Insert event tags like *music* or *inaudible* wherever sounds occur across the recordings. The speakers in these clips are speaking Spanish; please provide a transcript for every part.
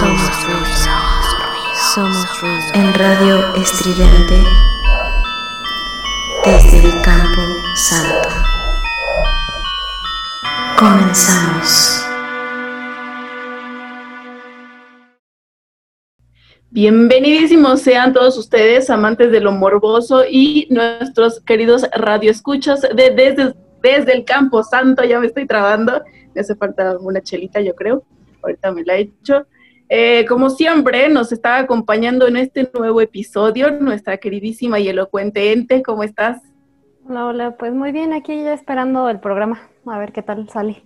Somos Somos ruido. ruido. Somos ruido. En radio estridente desde el campo santo. Comenzamos. Bienvenidísimos sean todos ustedes, amantes de lo morboso y nuestros queridos radioescuchas de, desde, desde el Campo Santo. Ya me estoy trabando, me hace falta una chelita, yo creo. Ahorita me la he hecho. Eh, como siempre, nos está acompañando en este nuevo episodio nuestra queridísima y elocuente Ente. ¿Cómo estás? Hola, hola, pues muy bien, aquí ya esperando el programa, a ver qué tal sale.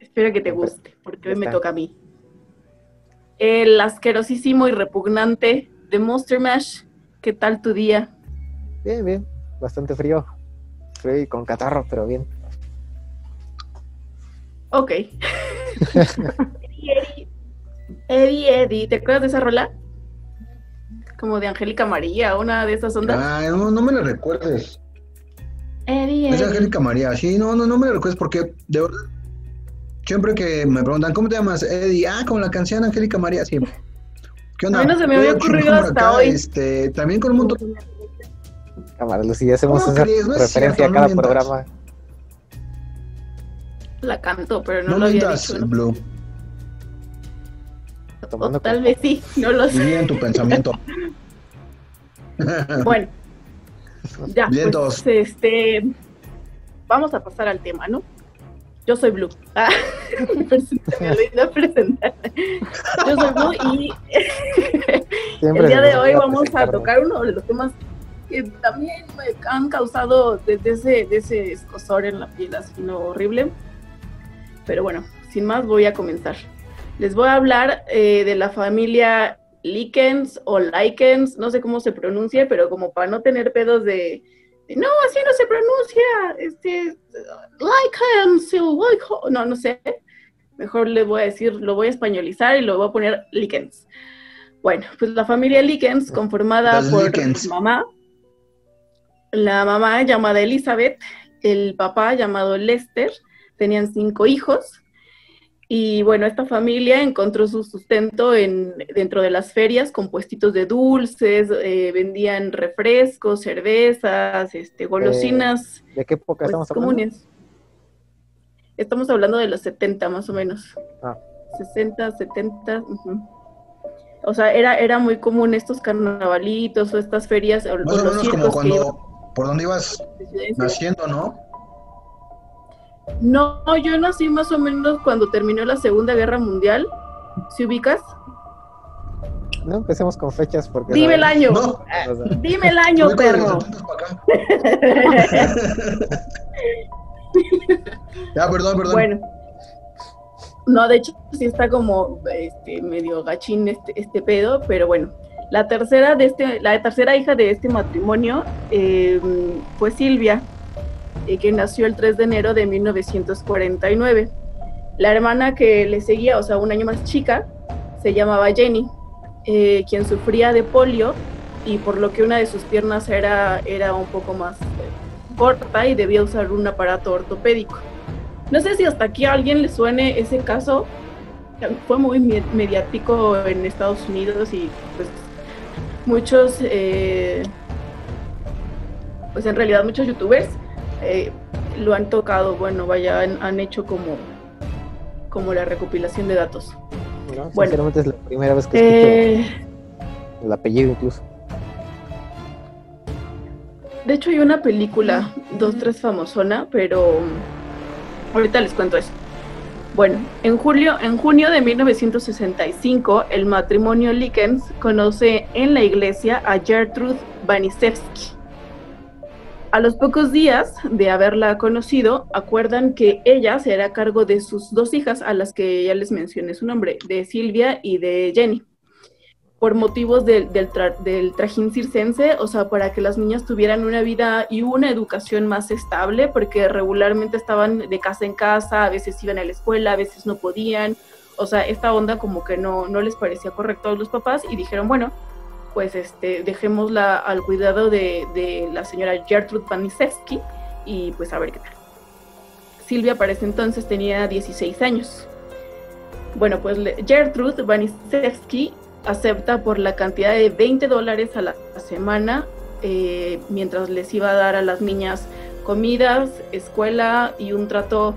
Espero que te guste, porque hoy me toca a mí. El asquerosísimo y repugnante de Monster Mash. ¿Qué tal tu día? Bien, bien, bastante frío. Frío y con catarro, pero bien. Ok. *laughs* *laughs* Eddie, Eddie, ¿te acuerdas de esa rola? Como de Angélica María, una de esas ondas. Ay, no, no me la recuerdes. Eddie, Es Eddie. Angélica María. Sí, no, no, no me la recuerdes porque de verdad. Siempre que me preguntan, ¿cómo te llamas? Eddie. Ah, como la canción Angélica María, sí. ¿Qué onda? A mí no se me había ocurrido hasta hoy. Este, también con un montón. Cámara, Lucía, hacemos ¿Cómo esa crees? No es referencia cierto, a no cada programa. La canto, pero no, No lo había dicho. ¿no? O Tomando tal vez sí, no lo sé. En tu pensamiento. *laughs* Bueno, ya, pues, este, vamos a pasar al tema, ¿no? Yo soy Blue. *laughs* Ah, me olvidó presentar. Yo soy Blue y *laughs* Siempre el día de hoy vamos a tocar uno de los temas que también me han causado desde ese, de ese escosor en la piel así no horrible. Pero bueno, sin más voy a comenzar. Les voy a hablar eh, de la familia Likens o Likens, no sé cómo se pronuncia, pero como para no tener pedos de, de, no, así no se pronuncia, este, Likens, o Liko-", no, no sé. Mejor le voy a decir, lo voy a españolizar y lo voy a poner Likens. Bueno, pues la familia Likens, conformada Los por Likens. mamá, la mamá llamada Elizabeth, el papá llamado Lester, tenían cinco hijos. Y bueno, esta familia encontró su sustento en, dentro de las ferias con puestitos de dulces, eh, vendían refrescos, cervezas, este, golosinas ¿De qué época pues, estamos hablando? comunes. Estamos hablando de los 70 más o menos. Ah. 60, 70. ujú. O sea, era, era muy común estos carnavalitos o estas ferias o, Más o o los menos como que cuando. Por donde ibas naciendo, ¿no? No, yo nací más o menos cuando terminó la Segunda Guerra Mundial. ¿Se ubicas? No empecemos con fechas porque... Dime el año. No. Dime el año, perro. 70 para acá. *laughs* Ya, perdón, perdón. Bueno. No, de hecho sí está como este medio gachín este, este pedo, pero bueno. La tercera de este, la tercera hija de este matrimonio eh, fue Silvia, eh, que nació el 3 de enero de 1949. La hermana que le seguía, o sea, un año más chica, se llamaba Jenny, eh, quien sufría de polio y por lo que una de sus piernas era, era un poco más eh, corta y debía usar un aparato ortopédico. No sé si hasta aquí a alguien le suene ese caso. Fue muy me- mediático en Estados Unidos y pues muchos, eh, pues en realidad muchos youtubers eh, lo han tocado. Bueno, vaya, han, han hecho como, como la recopilación de datos. ¿no? Bueno. Sinceramente es la primera vez que escucho Eh, el apellido incluso. De hecho, hay una película, dos, tres famosona, pero ahorita les cuento eso. Bueno, en julio, en junio de 1965, el matrimonio Likens conoce en la iglesia a Gertrude Banisevsky. A los pocos días de haberla conocido, acuerdan que ella se hará cargo de sus dos hijas, a las que ya les mencioné su nombre, de Silvia y de Jenny, por motivos del, del, tra- del trajín circense, o sea, para que las niñas tuvieran una vida y una educación más estable, porque regularmente estaban de casa en casa, a veces iban a la escuela, a veces no podían, o sea, esta onda como que no, no les parecía correcto a los papás y dijeron, bueno, pues este, dejémosla al cuidado de, la señora Gertrude Panisewski y pues a ver qué tal. Silvia para ese entonces tenía 16 años. Bueno, pues Gertrude Panisewski acepta por la cantidad de 20 dólares a la semana eh, mientras les iba a dar a las niñas comidas, escuela y un trato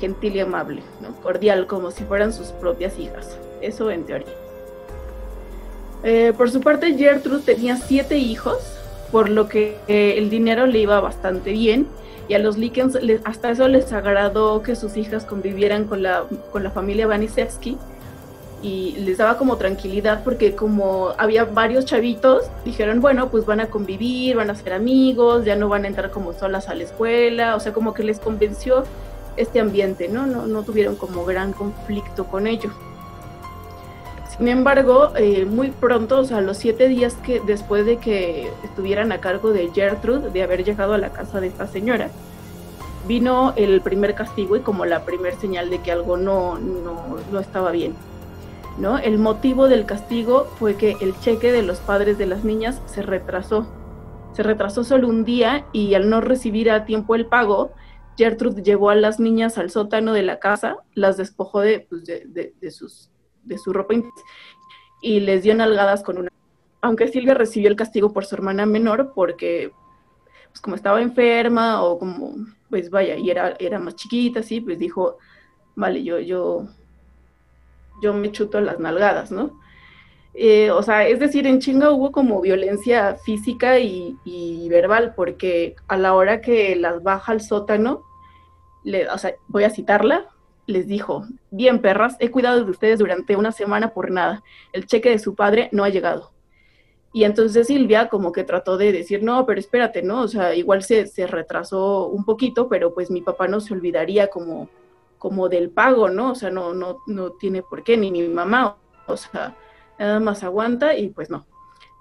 gentil y amable, ¿no? cordial, como si fueran sus propias hijas. Eso en teoría. Eh, por su parte, Gertrude tenía siete hijos, por lo que eh, el dinero le iba bastante bien. Y a los Likens hasta eso les agradó que sus hijas convivieran con la, con la familia Vanisevsky y les daba como tranquilidad porque como había varios chavitos, dijeron, bueno, pues van a convivir, van a ser amigos, ya no van a entrar como solas a la escuela, o sea, como que les convenció este ambiente, ¿no? No, no tuvieron como gran conflicto con ello. Sin embargo, eh, muy pronto, o sea, los siete días que después de que estuvieran a cargo de Gertrude, de haber llegado a la casa de esta señora, vino el primer castigo y como la primer señal de que algo no, no, no estaba bien. ¿no? El motivo del castigo fue que el cheque de los padres de las niñas se retrasó. Se retrasó solo un día y al no recibir a tiempo el pago, Gertrude llevó a las niñas al sótano de la casa, las despojó de, pues, de, de sus, de su ropa y les dio nalgadas con una... Aunque Silvia recibió el castigo por su hermana menor porque, pues como estaba enferma o como, pues vaya, y era, era más chiquita, así, pues dijo, vale, yo, yo, yo me chuto las nalgadas, ¿no? Eh, o sea, es decir, en chinga hubo como violencia física y, y, verbal, porque a la hora que las baja al sótano, le, voy a citarla, les dijo, bien perras, he cuidado de ustedes durante una semana por nada, el cheque de su padre no ha llegado. Y entonces Silvia como que trató de decir, no, pero espérate, ¿no? O sea, igual se, se retrasó un poquito, pero pues mi papá no se olvidaría como, como del pago, ¿no? O sea, no, no, no tiene por qué, ni mi mamá, o sea, nada más aguanta y pues no,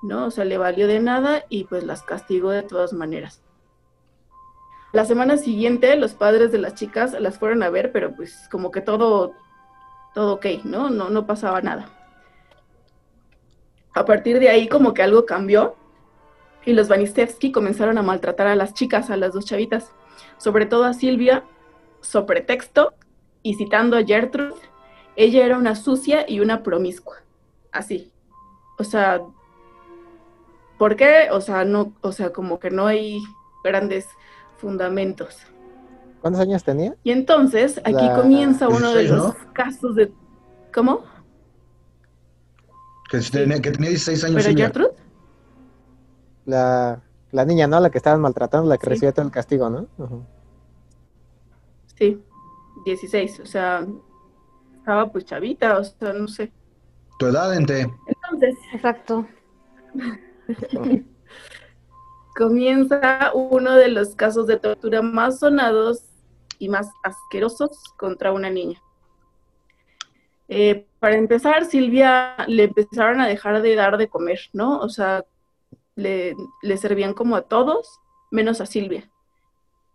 ¿no? O sea, le valió de nada y pues las castigó de todas maneras. La semana siguiente los padres de las chicas las fueron a ver, pero pues como que todo, todo ok, ¿no? No, no pasaba nada. A partir de ahí como que algo cambió y los Vanistevsky comenzaron a maltratar a las chicas, a las dos chavitas, sobre todo a Silvia, sobre pretexto y citando a Gertrude, ella era una sucia y una promiscua. Así. O sea, ¿por qué? O sea, no, o sea, como que no hay grandes fundamentos. ¿Cuántos años tenía? Y entonces aquí La- comienza uno de 16, los ¿no? casos de ¿Cómo? Que, tenía, que tenía 16 años. ¿Pero. Gertrude? La, la niña, ¿no? La que estaban maltratando, la que Sí. recibió todo el castigo, ¿no? Sí, 16, o sea, estaba pues chavita, o sea, no sé. Tu edad, ente. Entonces, Exacto. *laughs* comienza uno de los casos de tortura más sonados y más asquerosos contra una niña. Eh, para empezar, Silvia le empezaron a dejar de dar de comer, ¿no? O sea, le, servían como a todos, menos a Silvia.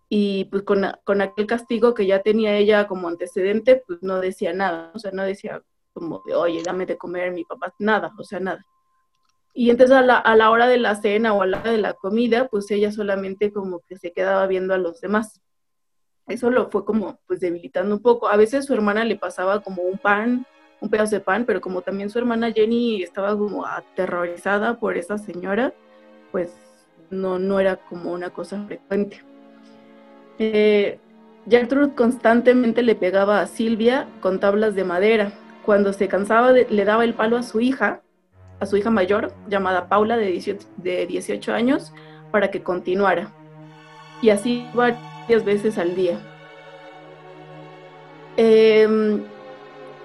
Y pues con, con aquel castigo que ya tenía ella como antecedente, pues no decía nada, o sea, no decía como de, oye, dame de comer mi papá, nada, o sea, nada. Y entonces a la, a la hora de la cena o a la hora de la comida, pues ella solamente como que se quedaba viendo a los demás. Eso lo fue como pues debilitando un poco. A veces su hermana le pasaba como un pan, un pedazo de pan, pero como también su hermana Jenny estaba como aterrorizada por esa señora, pues no, no era como una cosa frecuente. Eh, Gertrude constantemente le pegaba a Silvia con tablas de madera. Cuando se cansaba, de- le daba el palo a su hija, a su hija mayor, llamada Paula, de 18, de 18 años, para que continuara. Y así varias veces al día. Em,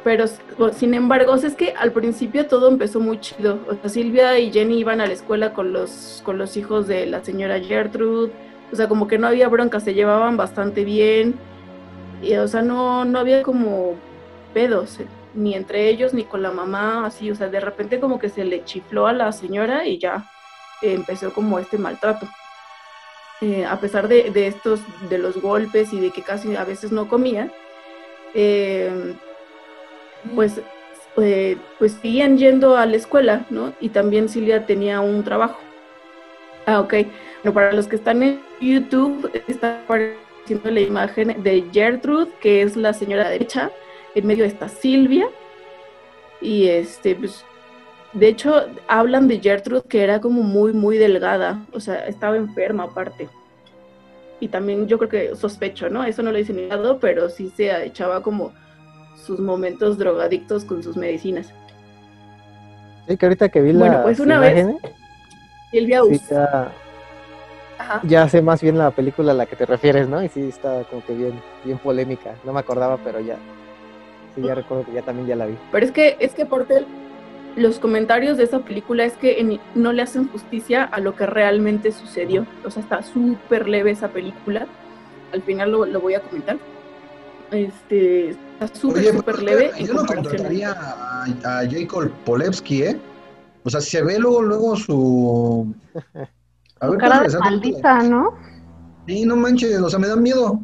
pero s- o- sin embargo, es que al principio todo empezó muy chido. O sea, Silvia y Jenny iban a la escuela con los, con los hijos de la señora Gertrude, O sea, como que no había bronca, se llevaban bastante bien. Y, o sea, no, no había como pedos, ni entre ellos ni con la mamá, así. O sea, de repente como que se le chifló a la señora y ya eh, empezó como este maltrato. Eh, a pesar de, de estos, de los golpes y de que casi a veces no comía, eh, pues, eh, pues seguían yendo a la escuela, ¿no? Y también Silvia tenía un trabajo. Ah, ok. Bueno, para los que están en YouTube, está apareciendo la imagen de Gertrude, que es la señora derecha, en medio está Silvia. Y este, pues, de hecho, hablan de Gertrude que era como muy, muy delgada, o sea, estaba enferma aparte. Y también yo creo que sospecho, ¿no? Eso no lo dice ni nada, pero sí se echaba como sus momentos drogadictos con sus medicinas. Sí, que ahorita que vi Bueno, las pues una vez- Silvia sí, Ajá. ya sé más bien la película a la que te refieres, ¿no? Y sí está como que bien, bien polémica. No me acordaba, pero ya. Sí, ya recuerdo que ya también ya la vi. Pero es que, es que aparte los comentarios de esa película es que en- no le hacen justicia a lo que realmente sucedió. O sea, está súper leve esa película. Al final lo, lo voy a comentar. Este, está súper, súper leve. yo no contrataría a, a Jacob Polewski, ¿eh? O sea, se ve luego, luego su... A ver, cara ¿cómo de maldita, ¿no? Sí, no manches, o sea, me dan miedo.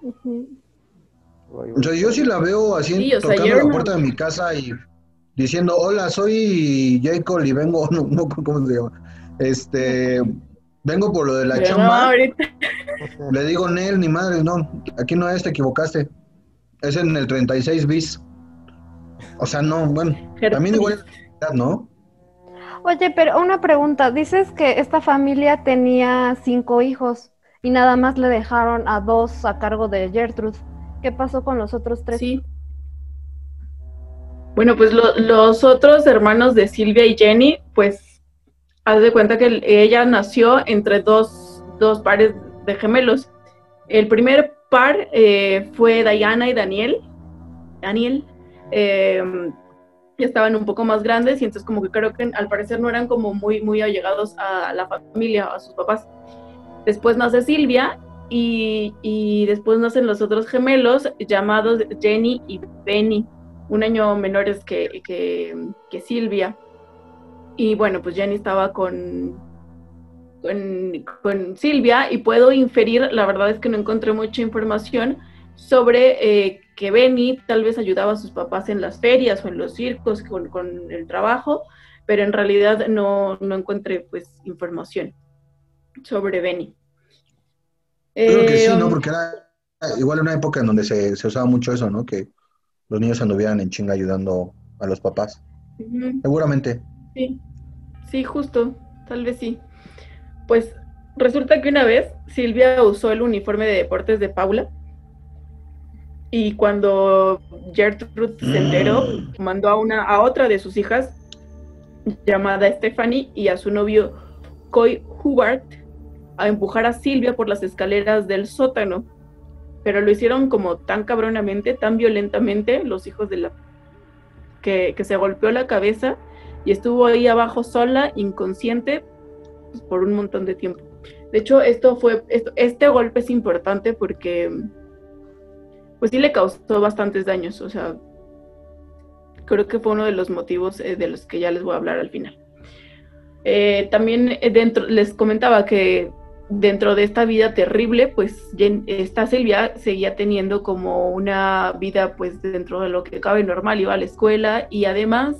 Voy, voy. O sea, yo sí la veo así Sí, o sea, tocando la puerta de mi casa y diciendo, hola, soy Jacob y vengo, *laughs* no, no, ¿cómo se llama? Este, vengo por lo de la Pero chamba. *laughs* Le digo, Nel, ni madre, no, aquí no es, te equivocaste. Es en el 36 bis. O sea, no, bueno, también igual, ¿no? Oye, pero una pregunta. Dices que esta familia tenía cinco hijos y nada más le dejaron a dos a cargo de Gertrude. ¿Qué pasó con los otros tres? Sí. Bueno, pues lo- los otros hermanos de Silvia y Jenny, pues haz de cuenta que el- ella nació entre dos, dos pares de gemelos. El primer par eh, fue Diana y Daniel. Daniel. eh, estaban un poco más grandes y entonces como que creo que al parecer no eran como muy, muy allegados a la familia, a sus papás. Después nace Silvia y, después nacen los otros gemelos llamados Jenny y Benny, un año menores que, que, Silvia. Y bueno, pues Jenny estaba con, con, con Silvia y puedo inferir, la verdad es que no encontré mucha información sobre eh, que Benny tal vez ayudaba a sus papás en las ferias o en los circos con, con el trabajo, pero en realidad no, no encontré pues información sobre Benny. Creo que sí, Eh, ¿no? Porque era igual una época en donde se, se usaba mucho eso, ¿no? Que los niños anduvieran en chinga ayudando a los papás. Seguramente. Sí, sí, justo, tal vez sí. Pues resulta que una vez Silvia usó el uniforme de deportes de Paula y cuando Gertrude se enteró, mandó a una a otra de sus hijas llamada Stephanie y a su novio Coy Hubert a empujar a Silvia por las escaleras del sótano. Pero lo hicieron como tan cabronamente, tan violentamente, los hijos de la que, que se golpeó la cabeza y estuvo ahí abajo sola, inconsciente, pues, por un montón de tiempo. De hecho, esto fue, esto- este golpe es importante porque, pues sí le causó bastantes daños, o sea, creo que fue uno de los motivos eh, de los que ya les voy a hablar al final. Eh, también eh, dentro, les comentaba que dentro de esta vida terrible, pues esta Silvia seguía teniendo como una vida, pues dentro de lo que cabe normal, iba a la escuela y además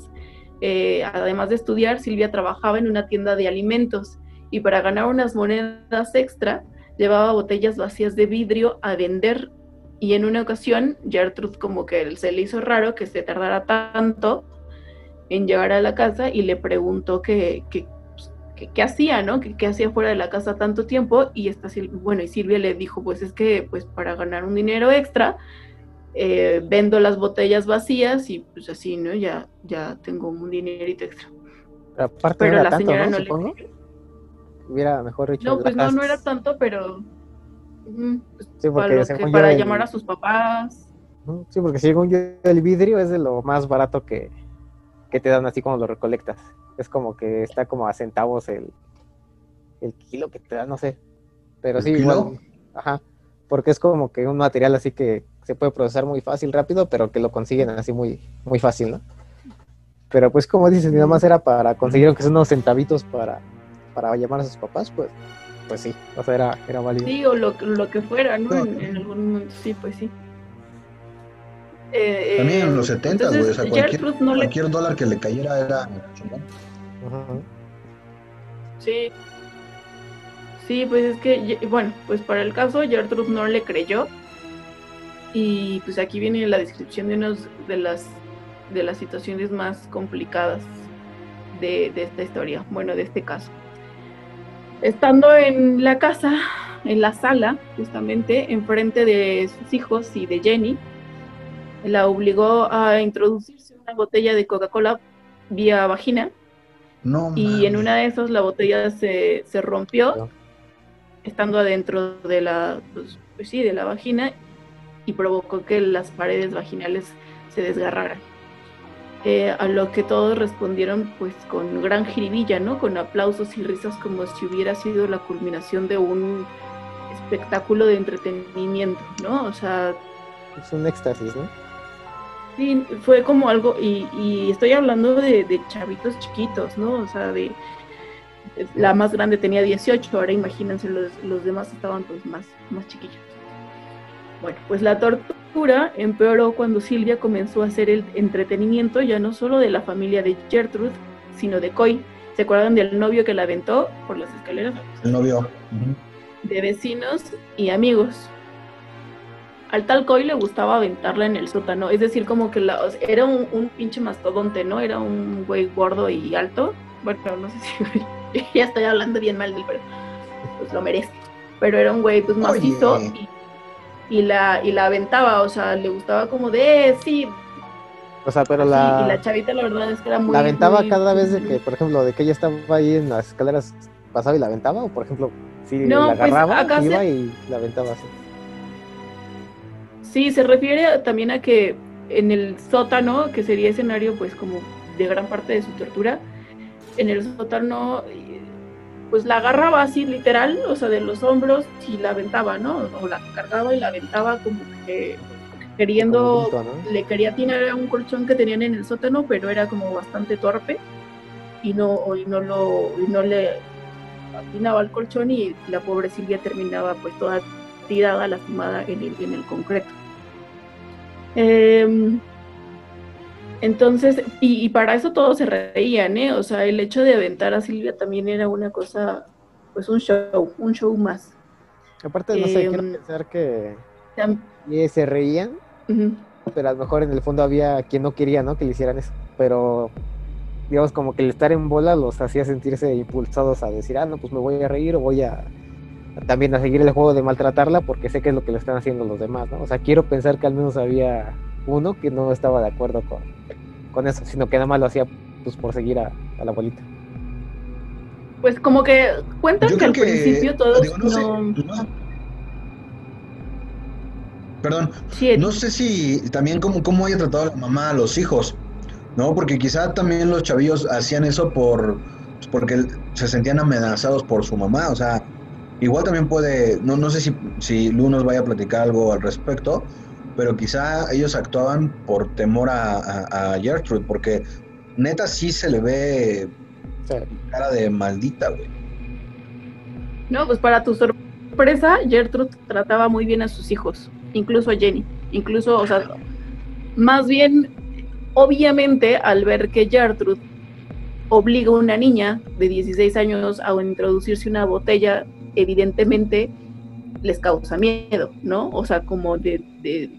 eh, además de estudiar, Silvia trabajaba en una tienda de alimentos y para ganar unas monedas extra llevaba botellas vacías de vidrio a vender y en una ocasión Gertrude como que se le hizo raro que se tardara tanto en llegar a la casa y le preguntó que, que- qué hacía, ¿no? Que qué hacía fuera de la casa tanto tiempo y esta bueno, y Silvia le dijo, pues es que pues para ganar un dinero extra eh, vendo las botellas vacías y pues así, ¿no? Ya, ya tengo un dinerito extra. Pero aparte Pero no era la tanto, señora ¿no? no, Supongo. le... Hubiera mejor dicho. No, pues no, no era tanto, pero... pues, Sí, para, que- para el- llamar a sus papás. Sí, porque según yo el vidrio es de lo más barato que, que te dan así cuando lo recolectas. Es como que está como a centavos el, el kilo que te dan, no sé. Pero ¿El sí, kilo? igual. Ajá. Porque es como que un material así que se puede procesar muy fácil, rápido, pero que lo consiguen así muy, muy fácil, ¿no? Pero pues como dices, nada más era para conseguir unos centavitos para, para llamar a sus papás, pues, pues sí, o sea, era, era válido. Sí, o lo, lo que fuera, ¿no? No. En, en algún momento, sí, pues sí. Eh, También eh, en los 70, güey. O sea, cualquier, le cualquier dólar que le cayera era Sí. Sí, pues es que, bueno, pues para el caso, Gertrude no le creyó. Y pues aquí viene la descripción de unas de las, de las situaciones más complicadas de, de esta historia, bueno, de este caso. Estando en la casa, en la sala, justamente, enfrente de sus hijos y de Jenny, la obligó a introducirse una botella de Coca-Cola vía vagina No, y en una de esas la botella se, se rompió. estando adentro de la pues, pues sí de la vagina y provocó que las paredes vaginales se desgarraran. Eh, a lo que todos respondieron pues con gran jiribilla no con aplausos y risas como si hubiera sido la culminación de un espectáculo de entretenimiento no o sea Es un éxtasis, ¿no? Sí, fue como algo, y, y estoy hablando de, de chavitos chiquitos, ¿no? O sea, de la más grande tenía 18, ahora imagínense, los, los demás estaban pues más, más chiquillos. Bueno, pues la tortura empeoró cuando Silvia comenzó a hacer el entretenimiento ya no solo de la familia de Gertrude, sino de Coy. ¿Se acuerdan del novio que la aventó por las escaleras? El novio. De vecinos y amigos. Al tal Coy le gustaba aventarla en el sótano, es decir, como que la, o sea, era un, un pinche mastodonte, ¿no? Era un güey gordo y alto. Bueno, no sé *laughs* si ya estoy hablando bien mal del pero pues lo merece. Pero era un güey pues macizo y, y la y la aventaba, o sea, le gustaba como de "Eh, sí, O sea, pero así", la, y la chavita la verdad es que era muy la aventaba muy- cada vez de que, por ejemplo, de que ella estaba ahí en las escaleras, pasaba y la aventaba, o por ejemplo, si No, la pues, agarraba, se- iba y la aventaba así. Sí, se refiere también a que en el sótano, que sería escenario pues como de gran parte de su tortura, en el sótano pues la agarraba así literal, o sea, de los hombros y la aventaba, ¿no? O la cargaba y la aventaba como que queriendo, Como grito, ¿no? le quería atinar a un colchón que tenían en el sótano, pero era como bastante torpe y no, y no lo, y no le atinaba al colchón y la pobre Silvia terminaba pues toda tirada, lastimada en el, en el concreto. Em, entonces, y, y para eso todos se reían, ¿eh? O sea, el hecho de aventar a Silvia también era una cosa, pues un show, un show más. Aparte, no sé, Em, quiero pensar que y se reían, pero a lo mejor en el fondo había quien no quería, ¿no? Que le hicieran eso. Pero, digamos, como que el estar en bola los hacía sentirse impulsados a decir, ah, no, pues me voy a reír o voy a también a seguir el juego de maltratarla porque sé que es lo que le están haciendo los demás, ¿no? O sea, quiero pensar que al menos había uno que no estaba de acuerdo con, con eso, sino que nada más lo hacía pues por seguir a, a la abuelita. Pues como que cuentan que al que, principio todos digo, no sé, no... Perdón, no sé si también cómo, cómo haya tratado la mamá a los hijos, ¿no? Porque quizá también los chavillos hacían eso por pues, porque se sentían amenazados por su mamá, o sea, igual también puede, no, no sé si, si Lu nos vaya a platicar algo al respecto, pero quizá ellos actuaban por temor a, a, a Gertrude, porque neta sí se le ve cara de maldita, güey. No, pues para tu sorpresa, Gertrude trataba muy bien a sus hijos, incluso a Jenny. Incluso, o sea, más bien, obviamente, al ver que Gertrude obliga a una niña de 16 años a introducirse una botella, evidentemente les causa miedo, ¿no? O sea, como de, de,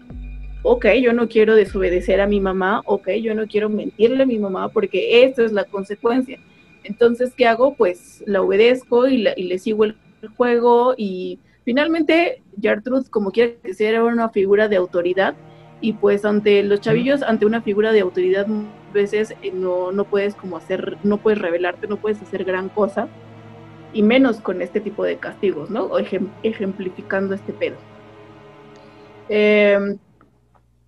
ok, yo no quiero desobedecer a mi mamá, ok, yo no quiero mentirle a mi mamá porque esta es la consecuencia. Entonces, ¿qué hago? Pues la obedezco y, la- y le sigo el juego y finalmente Gertrude, como quiera que sea, era una figura de autoridad y pues ante los chavillos, ante una figura de autoridad, muchas veces eh, no, no puedes como hacer, no puedes revelarte, no puedes hacer gran cosa y menos con este tipo de castigos, ¿no? O ejem- ejemplificando este pedo. Eh,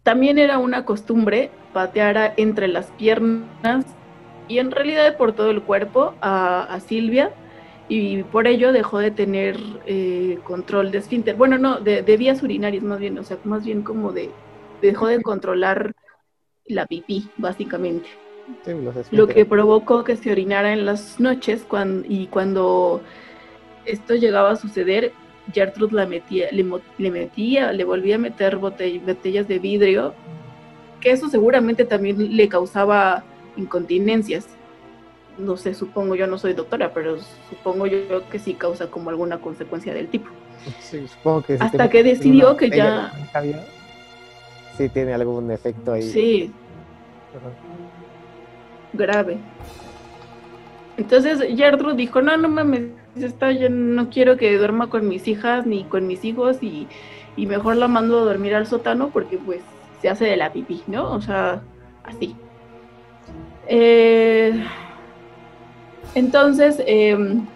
también era una costumbre patear entre las piernas y en realidad por todo el cuerpo a, Silvia y por ello dejó de tener eh, control de esfínter. Bueno, no, de vías urinarias más bien, o sea, más bien como de, dejó de controlar la pipí, básicamente. Sí, Lo que provocó que se orinara en las noches y cuando esto llegaba a suceder, Gertrude la metía, le, le metía, le volvía a meter botell- botellas de vidrio, que eso seguramente también le causaba incontinencias. No sé, supongo, yo no soy doctora, pero supongo yo que sí causa como alguna consecuencia del tipo. Sí, supongo que si Hasta que decidió que ya- Sí, tiene algún efecto ahí. Sí. Grave. Entonces Gertrude dijo, no, no mames, esta yo no quiero que duerma con mis hijas ni con mis hijos y, y mejor la mando a dormir al sótano porque pues se hace de la pipí, ¿no? O sea, así. Eh, entonces, em,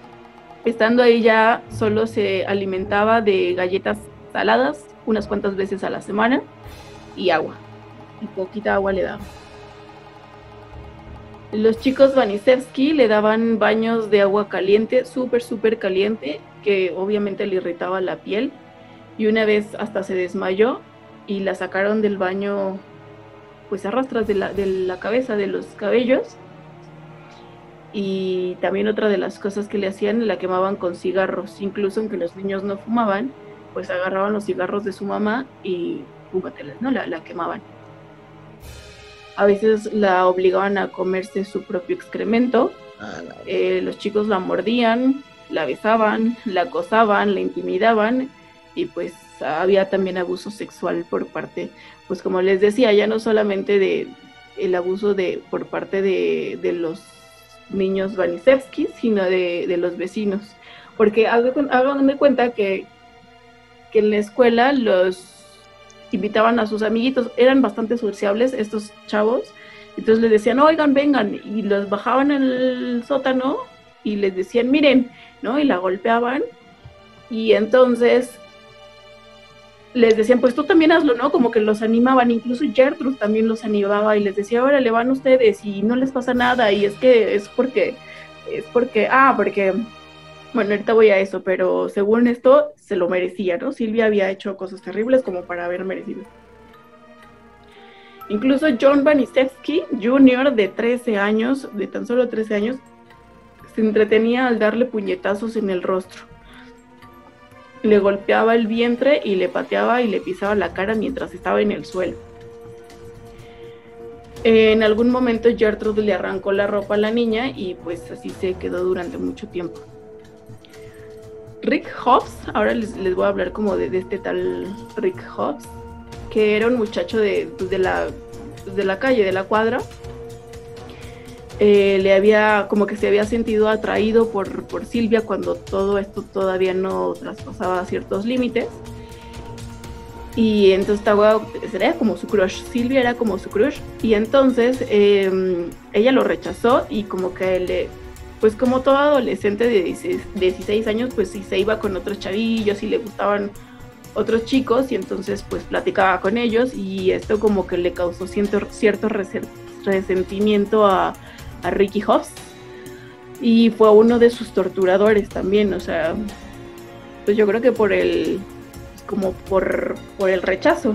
estando ahí ya, solo se alimentaba de galletas saladas unas cuantas veces a la semana y agua. Y poquita agua le daba. Los chicos Vanisevsky le daban baños de agua caliente, súper, súper caliente, que obviamente le irritaba la piel. Y una vez hasta se desmayó y la sacaron del baño, pues a rastras de la, de la cabeza, de los cabellos. Y también otra de las cosas que le hacían, la quemaban con cigarros. Incluso aunque los niños no fumaban, pues agarraban los cigarros de su mamá y fúmatelas, ¿no? La quemaban. A veces la obligaban a comerse su propio excremento. Ah, Eh, los chicos la mordían, la besaban, la acosaban, la intimidaban y pues había también abuso sexual por parte, pues como les decía, ya no solamente de el abuso de por parte de, de los niños Vanisevsky, sino de, de los vecinos. Porque hagan de cuenta que, que en la escuela los invitaban a sus amiguitos, eran bastante sociables estos chavos, entonces les decían, oigan, vengan, y los bajaban al sótano y les decían, miren, ¿no? Y la golpeaban, y entonces les decían, pues tú también hazlo, ¿no? Como que los animaban, incluso Gertrude también los animaba y les decía, ahora le van ustedes y no les pasa nada, y es que es porque, es porque, ah, porque, bueno, ahorita voy a eso, pero según esto se lo merecía, ¿no? Silvia había hecho cosas terribles como para haber merecido. Incluso John Vanisevsky Jr., de 13 años, de tan solo 13 años, se entretenía al darle puñetazos en el rostro. Le golpeaba el vientre y le pateaba y le pisaba la cara mientras estaba en el suelo. En algún momento Gertrude le arrancó la ropa a la niña y pues así se quedó durante mucho tiempo. Rick Hobbs, ahora les, les voy a hablar como de, de este tal Rick Hobbs, que era un muchacho de, pues, de, la, de la calle, de la cuadra. Eh, le había, como que se había sentido atraído por, por Silvia cuando todo esto todavía no traspasaba ciertos límites. Y entonces estaba, era como su crush, Silvia era como su crush. Y entonces eh, ella lo rechazó y como que le, pues como todo adolescente de 16, 16 años, pues sí se iba con otros chavillos y le gustaban otros chicos y entonces pues platicaba con ellos y esto como que le causó cierto, cierto resen- resentimiento a, a Ricky Hobbs y fue uno de sus torturadores también, o sea, pues yo creo que por el, como por, por el rechazo.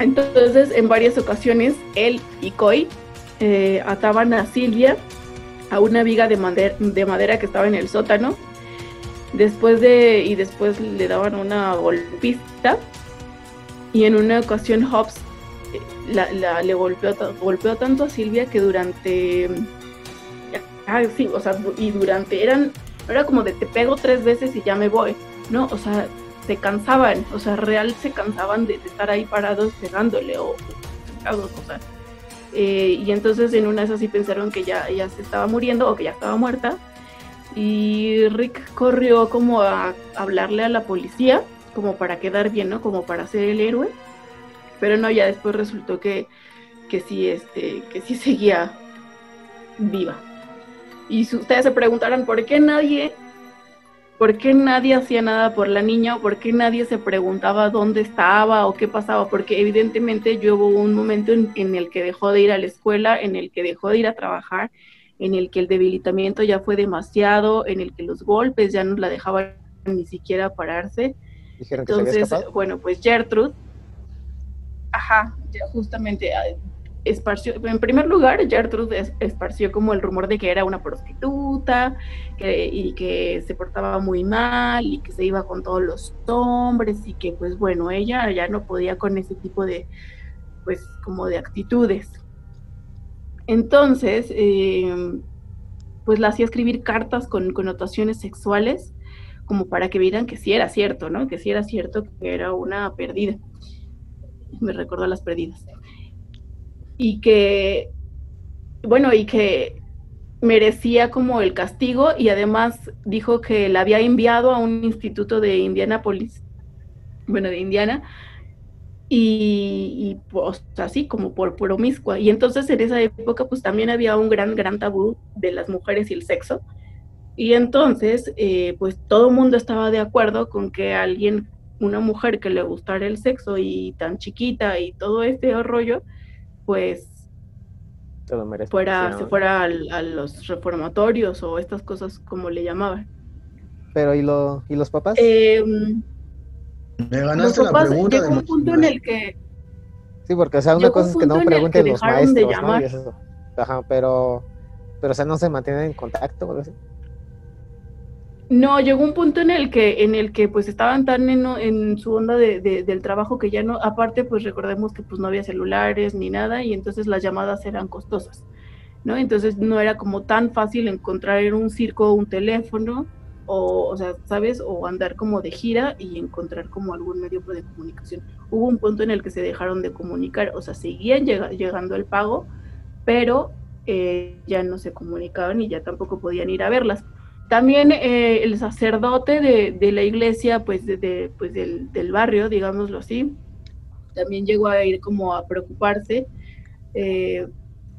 Entonces, en varias ocasiones, él y Coy eh, ataban a Silvia a una viga de madera, de madera que estaba en el sótano. Después de, y después le daban una golpista. Y en una ocasión Hobbs eh, la, la- le golpeó, golpeó tanto a Silvia que durante. Ah, sí, o sea, y durante. Eran, era como de te pego tres veces y ya me voy, ¿no? O sea, se cansaban, o sea, real se cansaban de, estar ahí parados pegándole o sentados, o sea. Eh, y entonces en una de esas sí pensaron que ya, ya se estaba muriendo o que ya estaba muerta. Y Rick corrió como a hablarle a la policía, como para quedar bien, ¿no? Como para ser el héroe. Pero no, ya después resultó que, que sí, este, que sí seguía viva. Y si ustedes se preguntarán por qué nadie, por qué nadie hacía nada por la niña, o por qué nadie se preguntaba dónde estaba o qué pasaba, porque evidentemente yo hubo un momento en, en el que dejó de ir a la escuela, en el que dejó de ir a trabajar, en el que el debilitamiento ya fue demasiado, en el que los golpes ya no la dejaban ni siquiera pararse. Dijeron que se había Entonces, bueno, pues Gertrude, ajá, ya justamente ah, esparció, en primer lugar, Gertrude es- esparció como el rumor de que era una prostituta y que se portaba muy mal y que se iba con todos los hombres y que pues bueno, ella ya no podía con ese tipo de, pues como de actitudes. Entonces, eh, pues la hacía escribir cartas con connotaciones sexuales como para que vieran que sí era cierto, ¿no? Que sí era cierto que era una perdida. Me recordó a las perdidas. Y que, bueno, y que merecía como el castigo y además dijo que la había enviado a un instituto de Indianápolis, bueno, de Indiana, y, pues así como por promiscua. Y entonces en esa época pues también había un gran, gran tabú de las mujeres y el sexo. Y entonces, eh, pues todo el mundo estaba de acuerdo con que alguien, una mujer que le gustara el sexo y tan chiquita y todo este rollo, pues Te lo mereces. fuera, se fuera al- a los reformatorios o estas cosas como le llamaban. Pero ¿y, lo, ¿y los papás? Eh, Me los ganaste la papás, pregunta llegó un punto en el que sí, porque o sea, una cosa un es que no pregunten que los dejaron de maestros, ¿no? eso. Ajá, pero, pero o sea, no se mantienen en contacto o algo así. No, llegó un punto en el que, en el que pues estaban tan en, en su onda de, de- del trabajo que ya no, aparte pues recordemos que pues no había celulares ni nada y entonces las llamadas eran costosas, ¿no? Entonces no era como tan fácil encontrar en un circo un teléfono o, o sea, ¿sabes? O andar como de gira y encontrar como algún medio de comunicación. Hubo un punto en el que se dejaron de comunicar, o sea, seguían llega- llegando el pago, pero eh, ya no se comunicaban y ya tampoco podían ir a verlas. También eh, el sacerdote de, de la iglesia, pues, de, de- pues del, del barrio, digámoslo así, también llegó a ir como a preocuparse, eh,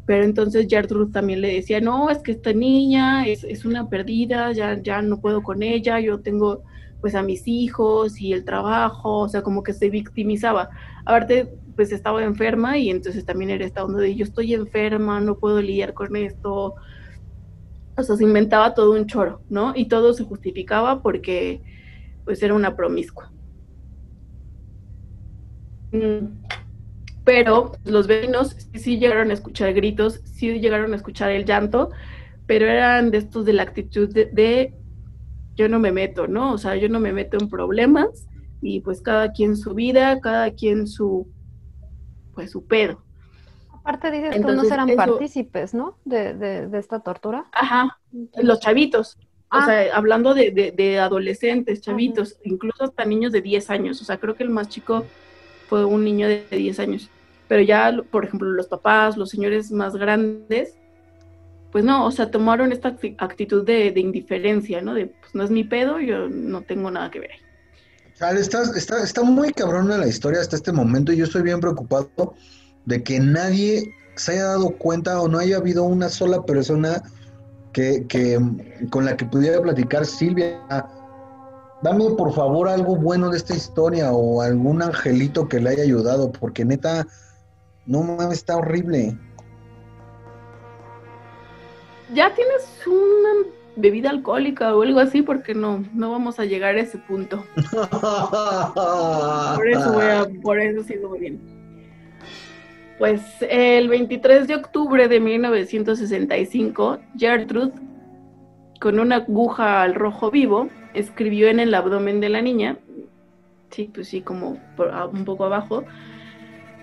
pero entonces Gertrude también le decía, no, es que esta niña es, es una perdida, ya, ya no puedo con ella, yo tengo pues a mis hijos y el trabajo, o sea, como que se victimizaba. Aparte, pues estaba enferma y entonces también era esta onda de yo estoy enferma, no puedo lidiar con esto, o sea, se inventaba todo un choro, ¿no? Y todo se justificaba porque pues era una promiscua. Mm, Pero los vecinos sí, sí llegaron a escuchar gritos, sí llegaron a escuchar el llanto, pero eran de estos de la actitud de, de yo no me meto, ¿no? O sea, yo no me meto en problemas y pues cada quien su vida, cada quien su pues su pedo. Aparte dices que unos eran eso- partícipes, ¿no? De, de, de esta tortura. Ajá, los chavitos. Ah. O sea, hablando de, de- de adolescentes, chavitos, incluso hasta niños de 10 años. O sea, creo que el más chico fue un niño de 10 años. Pero ya, por ejemplo, los papás, los señores más grandes, pues no, o sea, tomaron esta acti- actitud de, de indiferencia, ¿no? De, pues no es mi pedo, yo no tengo nada que ver ahí. Chale, está, está, está muy cabrona la historia hasta este momento y yo estoy bien preocupado de que nadie se haya dado cuenta o no haya habido una sola persona que, que con la que pudiera platicar Silvia. Dame por favor algo bueno de esta historia o algún angelito que le haya ayudado, porque neta, no mames, está horrible. Ya tienes una bebida alcohólica o algo así, porque no, no vamos a llegar a ese punto. *laughs* Por eso voy a, por eso sigo bebiendo. Pues el 23 de octubre de 1965, Gertrude, con una aguja al rojo vivo, escribió en el abdomen de la niña, sí, pues sí, como por- un poco abajo,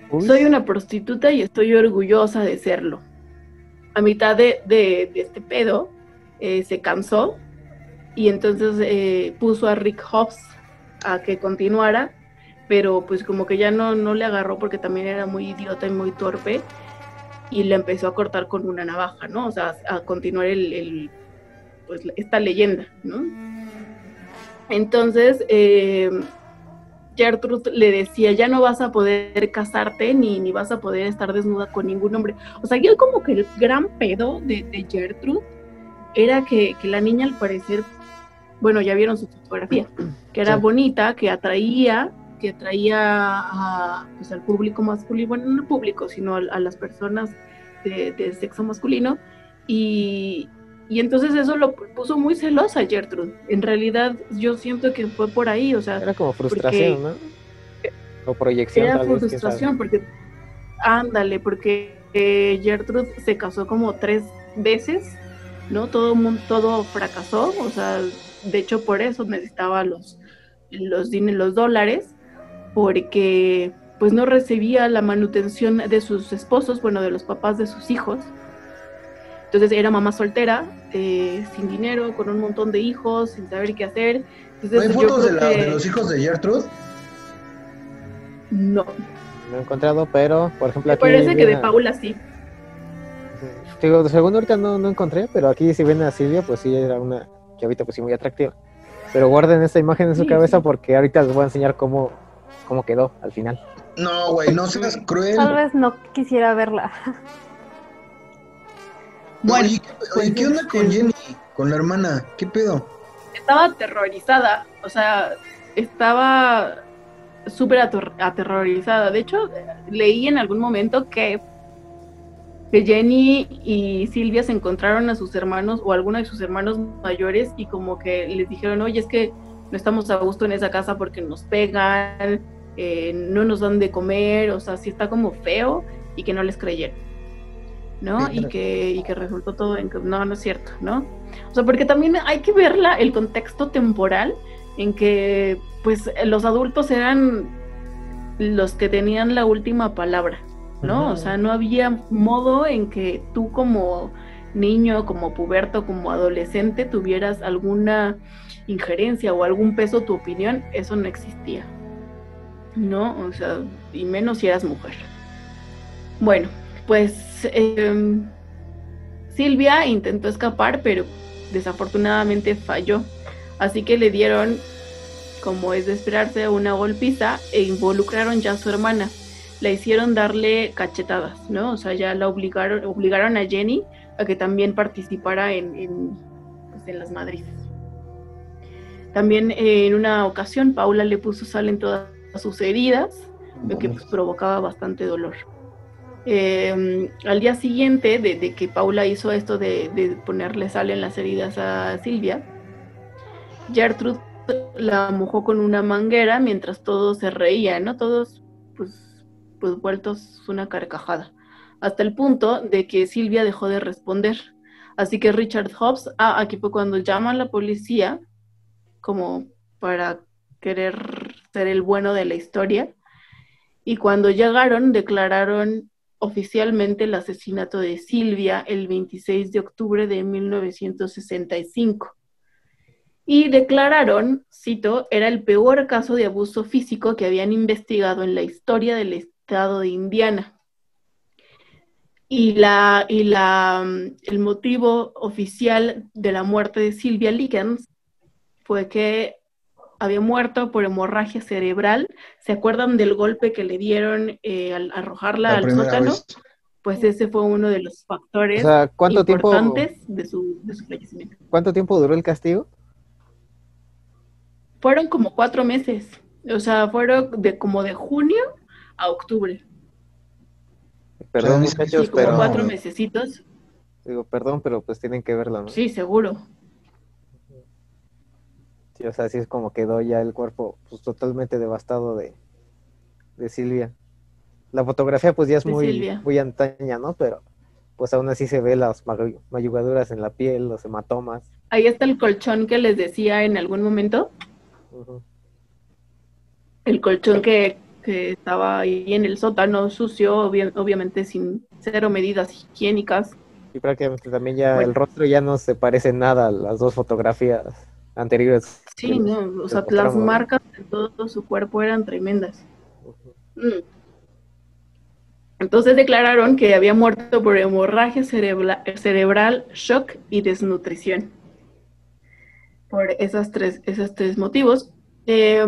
Uy, soy una prostituta y estoy orgullosa de serlo. A mitad de, de- de este pedo, eh, se cansó y entonces eh, puso a Rick Hobbs a que continuara, pero pues como que ya no, no le agarró porque también era muy idiota y muy torpe y le empezó a cortar con una navaja, ¿no? O sea, a continuar el, el, pues, esta leyenda, ¿no? Entonces, eh, Gertrude le decía, ya no vas a poder casarte ni, ni vas a poder estar desnuda con ningún hombre. O sea, yo como que el gran pedo de, de Gertrude era que, que la niña al parecer, bueno, ya vieron su fotografía, que era Sí. bonita, que atraía, que atraía a, pues, al público masculino, bueno, no al público, sino a, a las personas de, de sexo masculino, Y, y entonces eso lo puso muy celosa Gertrude. En realidad yo siento que fue por ahí, o sea, Era como frustración, ¿no? O proyección, era tal vez, frustración porque, ándale, porque eh, Gertrude se casó como tres veces, ¿no? Todo mundo, todo fracasó, o sea, de hecho por eso necesitaba los, los, los dólares, porque pues no recibía la manutención de sus esposos, bueno, de los papás de sus hijos. Entonces era mamá soltera, eh, sin dinero, con un montón de hijos, sin saber qué hacer. Entonces, ¿No hay fotos de, creo la- que- de los hijos de Gertrude? No. No he encontrado, pero, por ejemplo, me aquí. parece que de Paula sí. Digo, segundo ahorita no, no encontré, pero aquí si ven a Silvia, pues sí era una chavita pues sí muy atractiva. Pero guarden esta imagen en su Sí, cabeza sí. porque ahorita les voy a enseñar cómo, cómo quedó al final. No, güey, no seas cruel. Tal vez no quisiera verla. No, Bueno, ¿qué, pues, oye, ¿qué onda con este- Jenny? Con la hermana, ¿qué pedo? estaba aterrorizada, o sea, estaba súper aterrorizada. De hecho, leí en algún momento que, que Jenny y Silvia se encontraron a sus hermanos o a alguno de sus hermanos mayores y como que les dijeron, oye, es que no estamos a gusto en esa casa porque nos pegan, eh, no nos dan de comer, o sea, sí está como feo y que no les creyeron. ¿no? Y que, y que resultó todo en que no, no es cierto, ¿no? O sea, porque también hay que verla el contexto temporal en que pues los adultos eran los que tenían la última palabra, ¿no? O sea, no había modo en que tú como niño, como puberto, como adolescente tuvieras alguna injerencia o algún peso tu opinión, eso no existía. ¿No? O sea, y menos si eras mujer. Bueno, pues eh, Silvia intentó escapar, pero desafortunadamente falló. Así que le dieron, como es de esperarse, una golpiza e involucraron ya a su hermana. La hicieron darle cachetadas, ¿no? O sea, ya la obligaron, obligaron a Jenny a que también participara en, en, pues, las madrizas. También eh, en una ocasión Paula le puso sal en todas sus heridas, lo que pues, provocaba bastante dolor. Eh, al día siguiente de, de, que Paula hizo esto de, de, ponerle sal en las heridas a Silvia, Gertrude la mojó con una manguera mientras todos se reían, ¿no? Todos pues, pues vueltos una carcajada, hasta el punto de que Silvia dejó de responder. Así que Richard Hobbs, ah, aquí fue cuando llama a la policía, como para querer ser el bueno de la historia, y cuando llegaron declararon oficialmente el asesinato de Silvia el 26 de octubre de 1965. Y declararon, cito, era el peor caso de abuso físico que habían investigado en la historia del estado de Indiana. Y, la, y la, el motivo oficial de la muerte de Silvia Likens fue que había muerto por hemorragia cerebral. ¿Se acuerdan del golpe que le dieron eh, al arrojarla La al sótano? vez. Pues ese fue uno de los factores O sea, ¿cuánto tiempo, importantes de, su, de su fallecimiento. ¿cuánto tiempo duró el castigo? Fueron como cuatro meses. O sea, fueron de como de junio a octubre. Perdón, muchachos, Sí, como pero cuatro mesecitos. digo, perdón, pero pues tienen que verlo, ¿no? Sí, seguro. Sí, o sea, así es como quedó ya el cuerpo pues, totalmente devastado de, de Silvia. La fotografía pues ya es De muy, Silvia. muy antaña, ¿no? Pero pues aún así se ve las mayugaduras en la piel, los hematomas. Ahí está el colchón que les decía en algún momento. El colchón que, que estaba ahí en el sótano sucio, obvia- obviamente sin cero medidas higiénicas. Y prácticamente también ya Bueno. el rostro ya no se parece nada a las dos fotografías anteriores. Sí, no, o sea, las marcas de todo su cuerpo eran tremendas. Mm. Entonces declararon que había muerto por hemorragia cerebra- cerebral, shock y desnutrición. Por esas tres, esos tres motivos. Eh,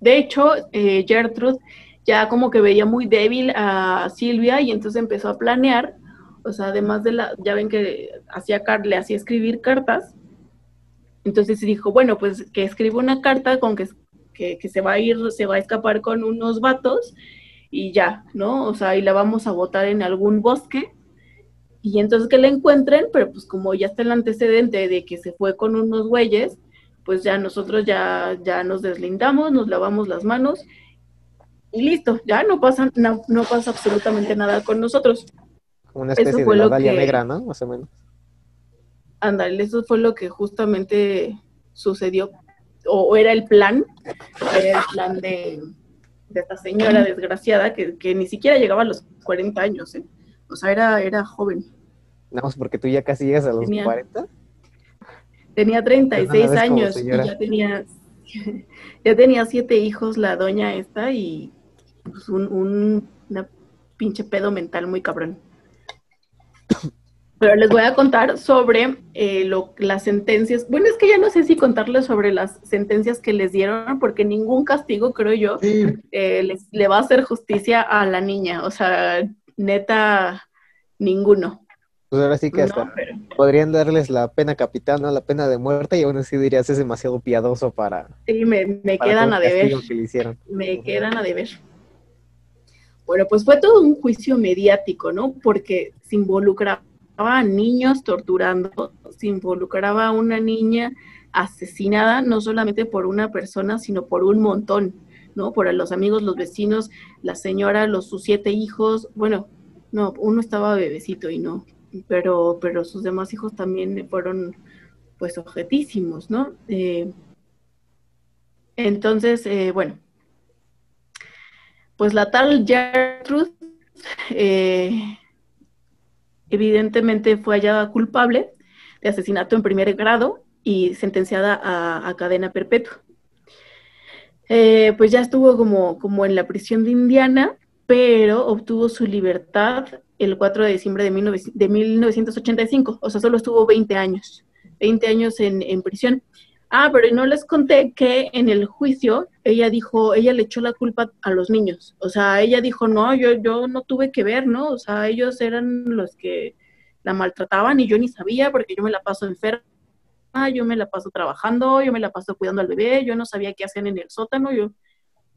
de hecho, eh, Gertrude ya como que veía muy débil a Silvia y entonces empezó a planear, o sea, además de la, ya ven que hacía le hacía escribir cartas, entonces dijo, bueno, pues que escriba una carta con que, que, que se va a ir, se va a escapar con unos vatos y ya, ¿no? O sea, y la vamos a botar en algún bosque y entonces que la encuentren, pero pues como ya está el antecedente de que se fue con unos güeyes, pues ya nosotros ya, ya nos deslindamos, nos lavamos las manos y listo, ya no pasa, no, no pasa absolutamente nada con nosotros. Una Eso especie de fue la lo que- negra, ¿no? Más o menos. Ándale, eso fue lo que justamente sucedió, o, o era el plan, era el plan de, de esta señora desgraciada que, que ni siquiera llegaba a los 40 años, ¿eh? O sea, era, era joven. Nada más porque tú ya casi llegas a los Tenía- 40. Tenía Perdona, 36 ves como años y ya tenía, *laughs* ya tenía siete hijos la doña esta y pues, un, un una pinche pedo mental muy cabrón. Pero les voy a contar sobre eh, lo, las sentencias. Bueno, es que ya no sé si contarles sobre las sentencias que les dieron, porque ningún castigo, creo yo, Sí, eh, les- le va a hacer justicia a la niña. O sea, neta, ninguno. Pues ahora sí que hasta No, pero- podrían darles la pena capital, ¿no? La pena de muerte y aún así dirías es demasiado piadoso para, sí, me, me para quedan a deber. que me quedan a deber. Bueno, pues fue todo un juicio mediático, ¿no? Porque se involucraba a niños torturando, se involucraba a una niña asesinada, no solamente por una persona, sino por un montón, ¿no? Por los amigos, los vecinos, la señora, los sus siete hijos, bueno, no, uno estaba bebecito y no, pero, pero sus demás hijos también fueron, pues, objetísimos, ¿no? Eh, entonces, eh, bueno, pues la tal Gertrude eh, evidentemente fue hallada culpable de asesinato en primer grado y sentenciada a, cadena perpetua. Eh, pues ya estuvo como, como en la prisión de Indiana, pero obtuvo su libertad el 4 de diciembre de, 19 de 1985, o sea, solo estuvo 20 años, 20 años en prisión. Ah, pero no les conté que en el juicio ella dijo, ella le echó la culpa a los niños. O sea, ella dijo, no, yo, yo no tuve que ver, ¿no? O sea, ellos eran los que la maltrataban y yo ni sabía porque yo me la paso enferma, yo me la paso trabajando, yo me la paso cuidando al bebé, yo no sabía qué hacían en el sótano, yo,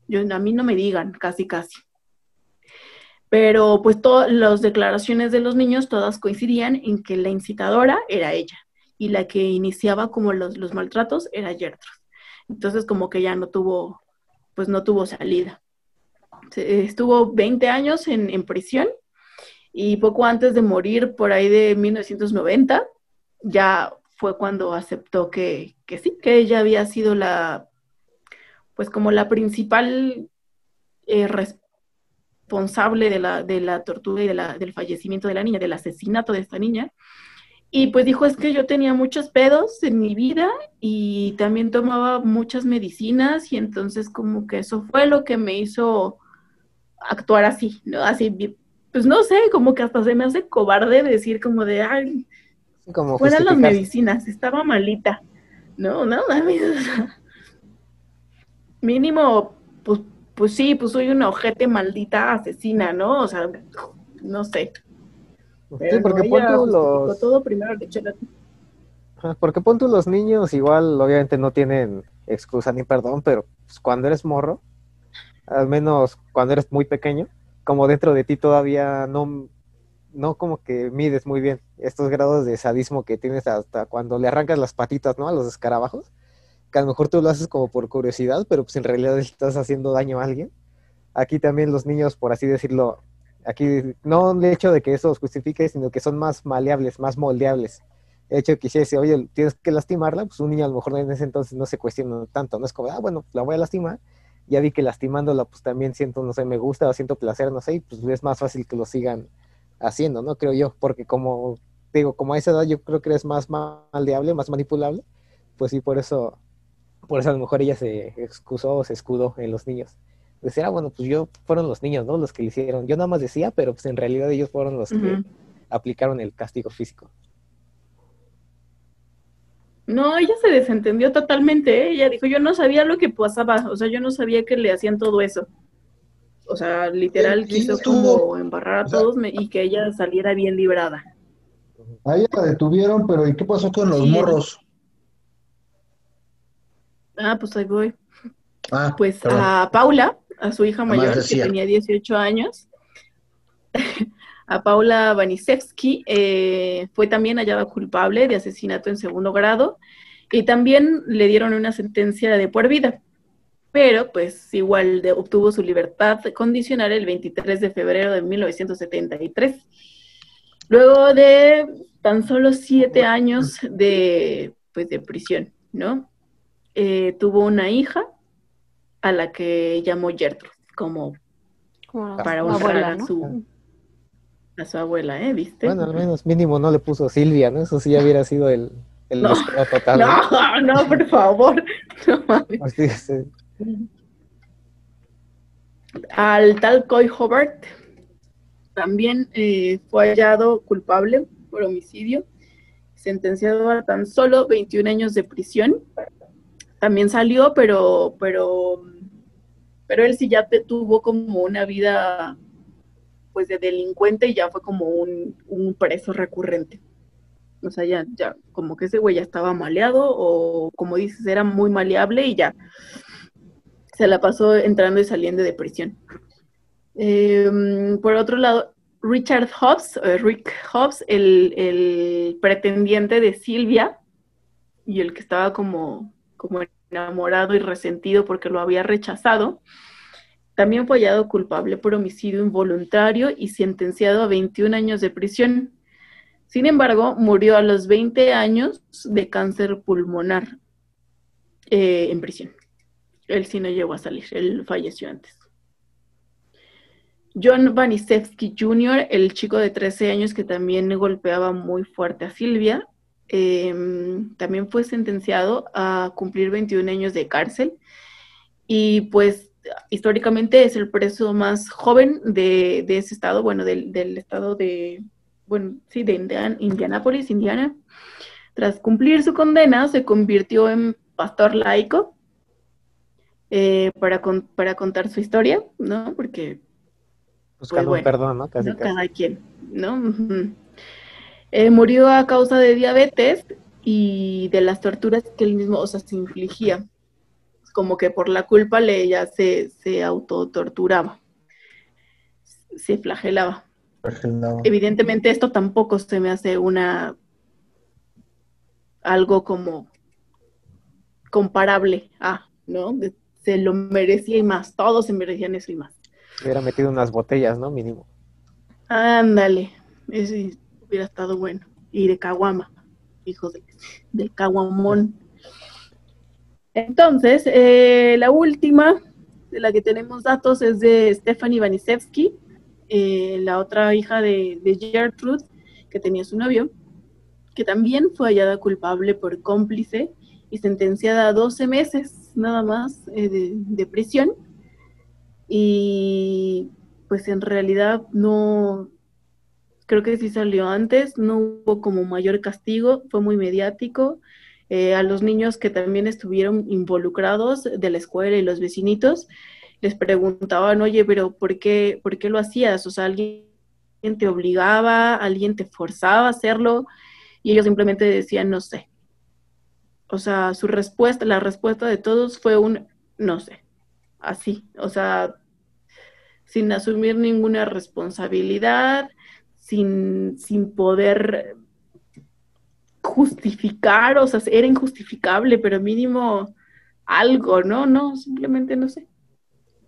yo a mí no me digan, casi, casi. Pero pues todas las declaraciones de los niños todas coincidían en que la incitadora era ella y la que iniciaba como los, los maltratos era Gertrude. Entonces como que ya no tuvo, pues no tuvo salida. Estuvo 20 años en, en prisión y poco antes de morir, por ahí de 1990, ya fue cuando aceptó que, que sí, que ella había sido la, pues como la principal eh, responsable de la, de la tortura y de la, del fallecimiento de la niña, del asesinato de esta niña. Y pues dijo, es que yo tenía muchos pedos en mi vida y también tomaba muchas medicinas y entonces como que eso fue lo que me hizo actuar así, ¿no? Así, pues no sé, como que hasta se me hace cobarde decir como de, ay, Como fueran las medicinas, estaba malita. No, no, mames, *laughs* mínimo, pues, pues sí, pues soy una ojete maldita asesina, ¿no? O sea, no sé. Pero Sí, porque no, ella los... todo primero Porque pon tú los niños, igual obviamente no tienen excusa ni perdón, pero pues, cuando eres morro, al menos cuando eres muy pequeño, como dentro de ti todavía no, no como que mides muy bien estos grados de sadismo que tienes hasta cuando le arrancas las patitas, ¿no? A los escarabajos, que a lo mejor tú lo haces como por curiosidad, pero pues en realidad estás haciendo daño a alguien. Aquí también los niños, por así decirlo, aquí no el hecho de que eso los justifique, sino que son más maleables, más moldeables el hecho de que dice, oye, tienes que lastimarla, pues un niño a lo mejor en ese entonces no se cuestiona tanto, no es como, ah, bueno, la voy a lastimar, ya vi que lastimándola, pues también siento, no sé, me gusta o siento placer, no sé, y pues es más fácil que lo sigan haciendo, ¿no? Creo yo, porque como, digo, como a esa edad yo creo que eres más maldeable, más manipulable, pues sí, por eso, por eso a lo mejor ella se excusó o se escudó en los niños. Decir, ah, bueno, pues yo, fueron los niños, ¿no? Los que le hicieron, yo nada más decía, pero pues en realidad ellos fueron los que aplicaron el castigo físico. No, ella se desentendió totalmente, ¿eh? ella dijo, yo no sabía lo que pasaba, o sea, yo no sabía que le hacían todo eso. O sea, literal Sí, quiso estuvo- como embarrar a o sea- todos me- y que ella saliera bien librada. A ella la detuvieron, pero ¿y qué pasó con los Sí. morros? Ah, pues ahí voy. Ah, Pues perdón. a Paula, a su hija mayor, que tenía 18 años, *laughs* a Paula Vanisevsky, eh, fue también hallada culpable de asesinato en segundo grado y también le dieron una sentencia de por vida. Pero pues igual de- obtuvo su libertad condicional el 23 de febrero de 1973. Luego de tan solo siete años de, pues, de prisión, ¿no? Eh, tuvo una hija a la que llamó Gertrude, como para honrar abuela, a, ¿no? su, a su abuela, ¿eh? ¿Viste? Bueno, al menos mínimo no le puso Silvia, ¿no? Eso sí ya hubiera sido el, el *laughs* No. total. ¿no? no, no, por favor. *laughs* No mames. Así es, eh. Al tal Coy Hobart también eh, fue hallado culpable por homicidio, sentenciado a tan solo 21 años de prisión. También salió, pero, pero, pero él sí ya te- tuvo como una vida pues de delincuente y ya fue como un, un preso recurrente. O sea, ya, ya, como que ese güey ya estaba maleado o como dices, era muy maleable y ya se la pasó entrando y saliendo de prisión. Eh, por otro lado, Richard Hobbs, eh, Rick Hobbs, el, el pretendiente de Silvia y el que estaba como, como enamorado y resentido porque lo había rechazado, también fue hallado culpable por homicidio involuntario y sentenciado a 21 años de prisión. Sin embargo, murió a los 20 años de cáncer pulmonar eh, en prisión. Él sí no llegó a salir, él falleció antes. John Vanisevsky Jr., el chico de 13 años que también golpeaba muy fuerte a Silvia, eh, también fue sentenciado a cumplir 21 años de cárcel y pues históricamente es el preso más joven de, de ese estado, bueno, del, del estado de, bueno, sí, de Indian- Indianápolis, Indiana. Tras cumplir su condena, se convirtió en pastor laico eh, para, con- para contar su historia, ¿no? Porque Buscando bueno, un perdón, ¿no? Casi, ¿no? casi. Cada quien, ¿no? Ujú. Eh, murió a causa de diabetes y de las torturas que él mismo, o sea, se infligía. Como que por la culpa le ya se, se autotorturaba, se flagelaba. Evidentemente esto tampoco se me hace una algo como comparable a, ¿no? De- Se lo merecía y más, todos se merecían eso y más. Hubiera metido unas botellas, ¿no? Mínimo. Ándale, ese hubiera estado bueno. Y de Caguama, hijo de, del Caguamón. Entonces, eh, la última de la que tenemos datos es de Stephanie Vanisevsky, eh, la otra hija de, de Gertrude, que tenía su novio, que también fue hallada culpable por cómplice y sentenciada a 12 meses nada más eh, de prisión. Y pues en realidad no, creo que sí salió antes, no hubo como mayor castigo, fue muy mediático. Eh, a los niños que también estuvieron involucrados de la escuela y los vecinitos, les preguntaban, oye, pero ¿por qué, por qué lo hacías? O sea, ¿alguien te obligaba, alguien te forzaba a hacerlo? Y ellos simplemente decían, no sé. O sea, su respuesta, la respuesta de todos fue un, no sé, así, o sea, sin asumir ninguna responsabilidad, sin, sin poder justificar, o sea, era injustificable, pero mínimo algo, ¿no? No, simplemente no sé.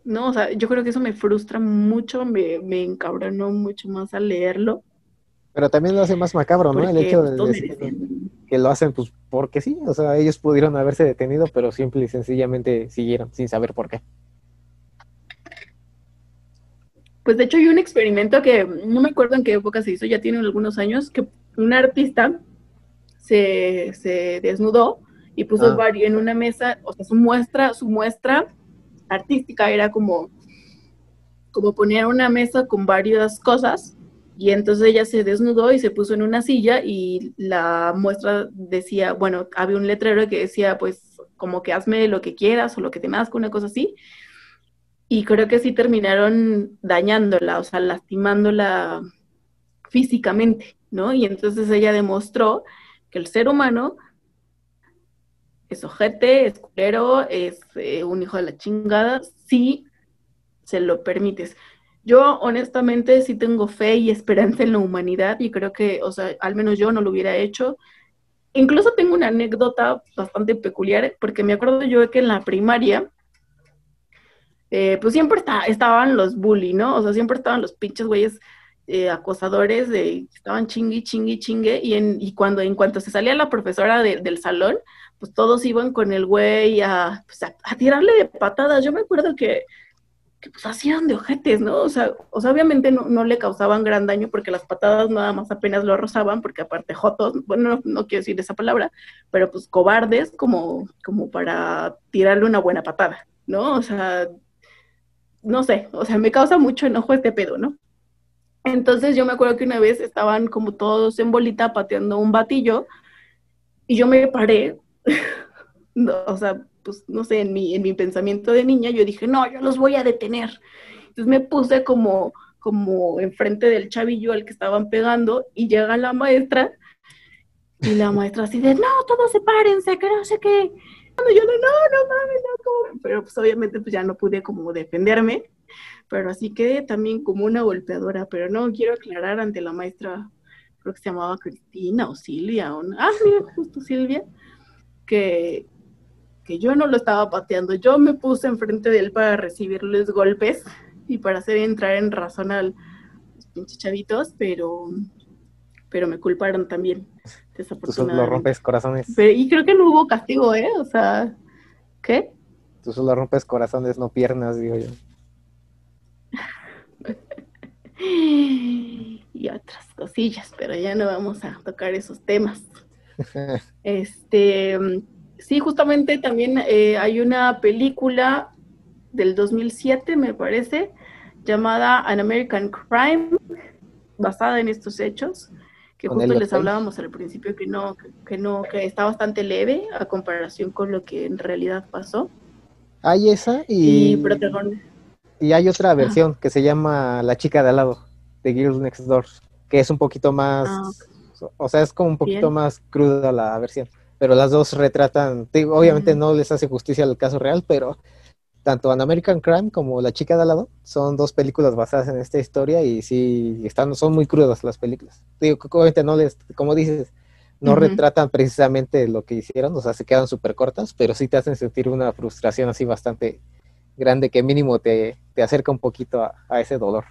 No, o sea, yo creo que eso me frustra mucho, me, me encabronó mucho más al leerlo. Pero también lo hace más macabro, ¿no? El hecho de decir que lo hacen, pues, porque sí. O sea, ellos pudieron haberse detenido, pero simple y sencillamente siguieron, sin saber por qué. Pues de hecho hay un experimento que no me acuerdo en qué época se hizo, ya tiene algunos años, que un artista se, se desnudó y puso Ah. varios en una mesa, o sea, su muestra, su muestra artística era como, como poner una mesa con varias cosas y entonces ella se desnudó y se puso en una silla y la muestra decía, bueno, había un letrero que decía pues como que hazme lo que quieras o lo que te nazca, una cosa así. Y creo que sí terminaron dañándola, o sea, lastimándola físicamente, ¿no? Y entonces ella demostró que el ser humano es ojete, es culero, es eh, un hijo de la chingada, si se lo permites. Yo honestamente sí tengo fe y esperanza en la humanidad y creo que, o sea, al menos yo no lo hubiera hecho. Incluso tengo una anécdota bastante peculiar porque me acuerdo yo que en la primaria, eh, pues siempre está- estaban los bully, ¿no? O sea, siempre estaban los pinches güeyes eh, acosadores de estaban chingui, chingui, chingue y, en, y cuando en cuanto se salía la profesora de- del salón, pues todos iban con el güey a, pues, a, tirarle de patadas. Yo me acuerdo que, que pues hacían de ojetes, ¿no? O sea, o sea obviamente no, no le causaban gran daño porque las patadas nada más apenas lo rozaban, porque aparte jotos, bueno, no, no quiero decir esa palabra, pero pues cobardes como, como para tirarle una buena patada, ¿no? O sea, no sé, o sea, me causa mucho enojo este pedo, ¿no? Entonces yo me acuerdo que una vez estaban como todos en bolita pateando un batillo y yo me paré, *laughs* no, o sea, pues no sé, en mi, en mi pensamiento de niña yo dije, no, yo los voy a detener. Entonces me puse como, como enfrente del chavillo al que estaban pegando y llega la maestra y la maestra así de, no, todos sepárense, que no sé qué. Yo no, no, no mames, no, ¿cómo?". Pero pues obviamente pues ya no pude como defenderme, pero así quedé también como una golpeadora, pero no, quiero aclarar ante la maestra, creo que se llamaba Cristina o Silvia, o ah, mira, justo Silvia, que, que yo no lo estaba pateando, yo me puse enfrente de él para recibirles golpes y para hacer entrar en razón a los pinches chavitos, pero, pero me culparon también, Tú solo desafortunadamente. rompes corazones. Pero- y creo que no hubo castigo, ¿eh? O sea, ¿qué? Tú solo rompes corazones, no piernas, digo yo. *laughs* Y otras cosillas, pero ya no vamos a tocar esos temas. *laughs* Este, sí, justamente también eh, hay una película del 2007, me parece, llamada An American Crime, basada en estos hechos, que justo les hablábamos al principio que no, que, que no, que está bastante leve a comparación con lo que en realidad pasó. Hay esa Y y, y hay otra versión que se llama La chica de al lado, de Girls Next Door, que es un poquito más, Ah, o sea, es como un poquito Bien. más cruda la versión, pero las dos retratan, obviamente Mm. no les hace justicia al caso real, pero tanto An American Crime como La chica de al lado son dos películas basadas en esta historia y sí, están, son muy crudas las películas. Digo, obviamente no les, como dices, no retratan precisamente lo que hicieron, o sea, se quedan súper cortas, pero sí te hacen sentir una frustración así bastante grande que mínimo te, te acerca un poquito a, a ese dolor.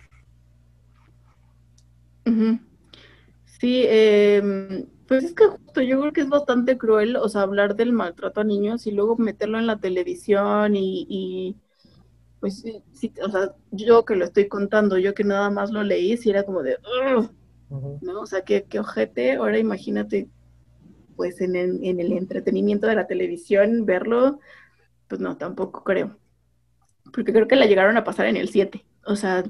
Sí, em, pues es que justo yo creo que es bastante cruel, o sea, hablar del maltrato a niños y luego meterlo en la televisión y, y, pues sí, o sea, yo que lo estoy contando, yo que nada más lo leí, sí era como de, ¿no? O sea, qué, qué ojete, ahora imagínate, pues en el, en el entretenimiento de la televisión, verlo, pues no, tampoco creo, porque creo que la llegaron a pasar en el 7, o sea,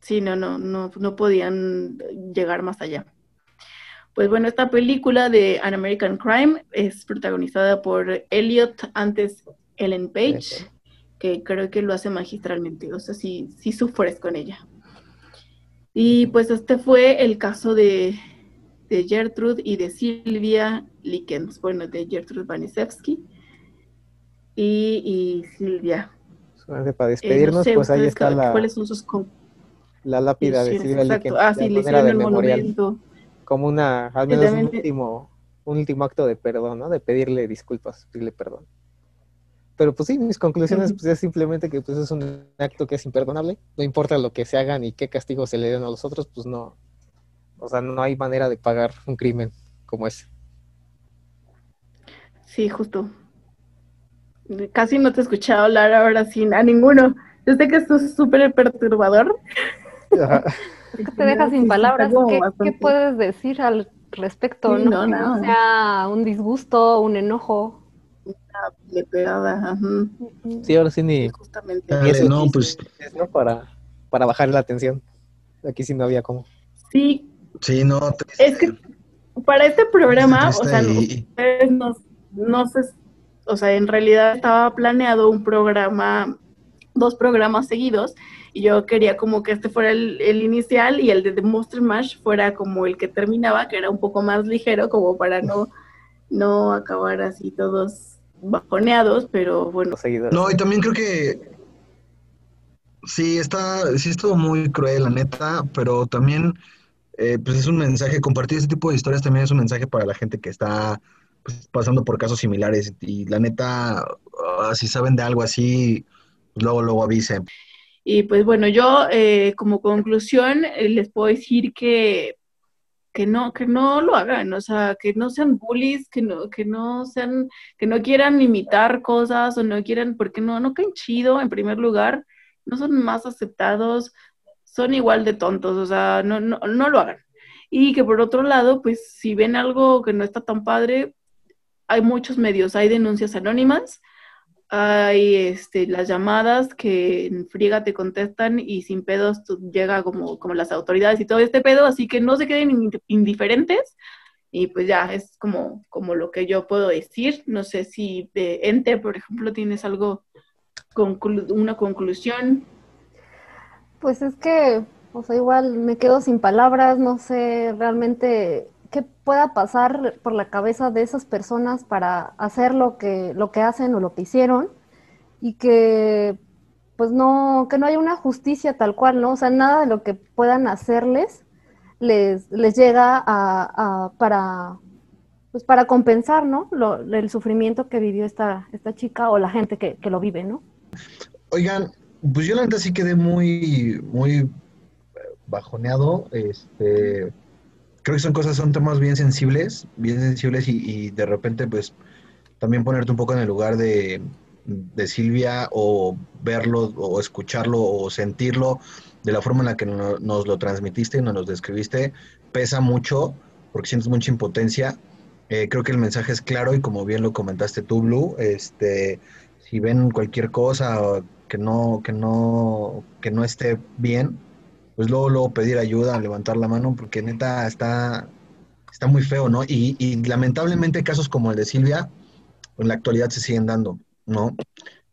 Sí, no, no, no, no podían llegar más allá. Pues bueno, esta película de An American Crime es protagonizada por Elliot, antes Ellen Page, que creo que lo hace magistralmente, o sea, sí, sí sufres con ella. Y pues este fue el caso de, de Gertrude y de Silvia Likens, bueno, de Gertrude Vanisevsky y, y Silvia. Solamente para Eh, despedirnos, no sé, pues ahí está la, ¿cuáles son sus la lápida de? Silvia Exacto. Likens, Ah, sí, le hicieron el memorial, monumento. Como una, al menos un último, un último acto de perdón, ¿no? De pedirle disculpas, pedirle perdón. Pero pues sí, mis conclusiones pues es simplemente que pues es un acto que es imperdonable, no importa lo que se hagan y qué castigo se le den a los otros, pues no, o sea, no hay manera de pagar un crimen como ese. Sí, justo. Casi no te he escuchado hablar ahora sin a ninguno. Yo sé que esto es súper perturbador. Ajá. *laughs* Es que te deja sin palabras. ¿Qué, qué puedes decir al respecto? Sí, no, no, no no. sea un disgusto, un enojo. Le pegada, ajá. Sí, ahora sí ni, justamente. Dale, eso no, pues suficientes, ¿no? Para, para bajar la tensión. Aquí sí no había cómo. Sí, sí, no. triste. es que para este programa, o sea, y- ustedes no, no sé, o sea, en realidad estaba planeado un programa, dos programas seguidos, yo quería como que este fuera el, el inicial y el de The Monster Mash fuera como el que terminaba, que era un poco más ligero, como para no, no acabar así todos bajoneados, pero bueno. No, y también creo que Sí, está, sí estuvo muy cruel, la neta, pero también eh, pues es un mensaje, compartir este tipo de historias también es un mensaje para la gente que está pues, pasando por casos similares y la neta, ah, si saben de algo así, pues luego, luego avisen. Y pues bueno, yo eh, como conclusión eh, les puedo decir que, que no, que no lo hagan, o sea, que no sean bullies, que no, que no sean, que no quieran imitar cosas o no quieran, porque no, no caen chido en primer lugar, no son más aceptados, son igual de tontos, o sea, no, no, no lo hagan. Y que por otro lado, pues si ven algo que no está tan padre, hay muchos medios, hay denuncias anónimas, hay este, las llamadas que en friega te contestan y sin pedos llega como, como las autoridades y todo este pedo, así que no se queden ind- indiferentes y pues ya es como, como lo que yo puedo decir. No sé si de Ente, por ejemplo, tienes algo, conclu- una conclusión. Pues es que, o sea, igual me quedo sin palabras, no sé realmente qué pueda pasar por la cabeza de esas personas para hacer lo que, lo que hacen o lo que hicieron y que pues no, que no haya una justicia tal cual, ¿no? O sea, nada de lo que puedan hacerles les, les llega a, para, pues para compensar, ¿no? Lo- el sufrimiento que vivió esta, esta chica o la gente que, que lo vive, ¿no? Oigan, pues yo la neta sí quedé muy, muy eh, bajoneado. Este, creo que son cosas, son temas bien sensibles, bien sensibles y, de repente pues también ponerte un poco en el lugar de, Silvia o verlo o escucharlo o sentirlo de la forma en la que no- nos lo transmitiste y nos lo describiste, pesa mucho porque sientes mucha impotencia. Eh, creo que el mensaje es claro y como bien lo comentaste tú, Blue, este, si ven cualquier cosa que no, que no, que no esté bien, pues luego, luego pedir ayuda, levantar la mano, porque neta está, está muy feo, ¿no? Y, y lamentablemente casos como el de Silvia, en la actualidad se siguen dando, ¿no?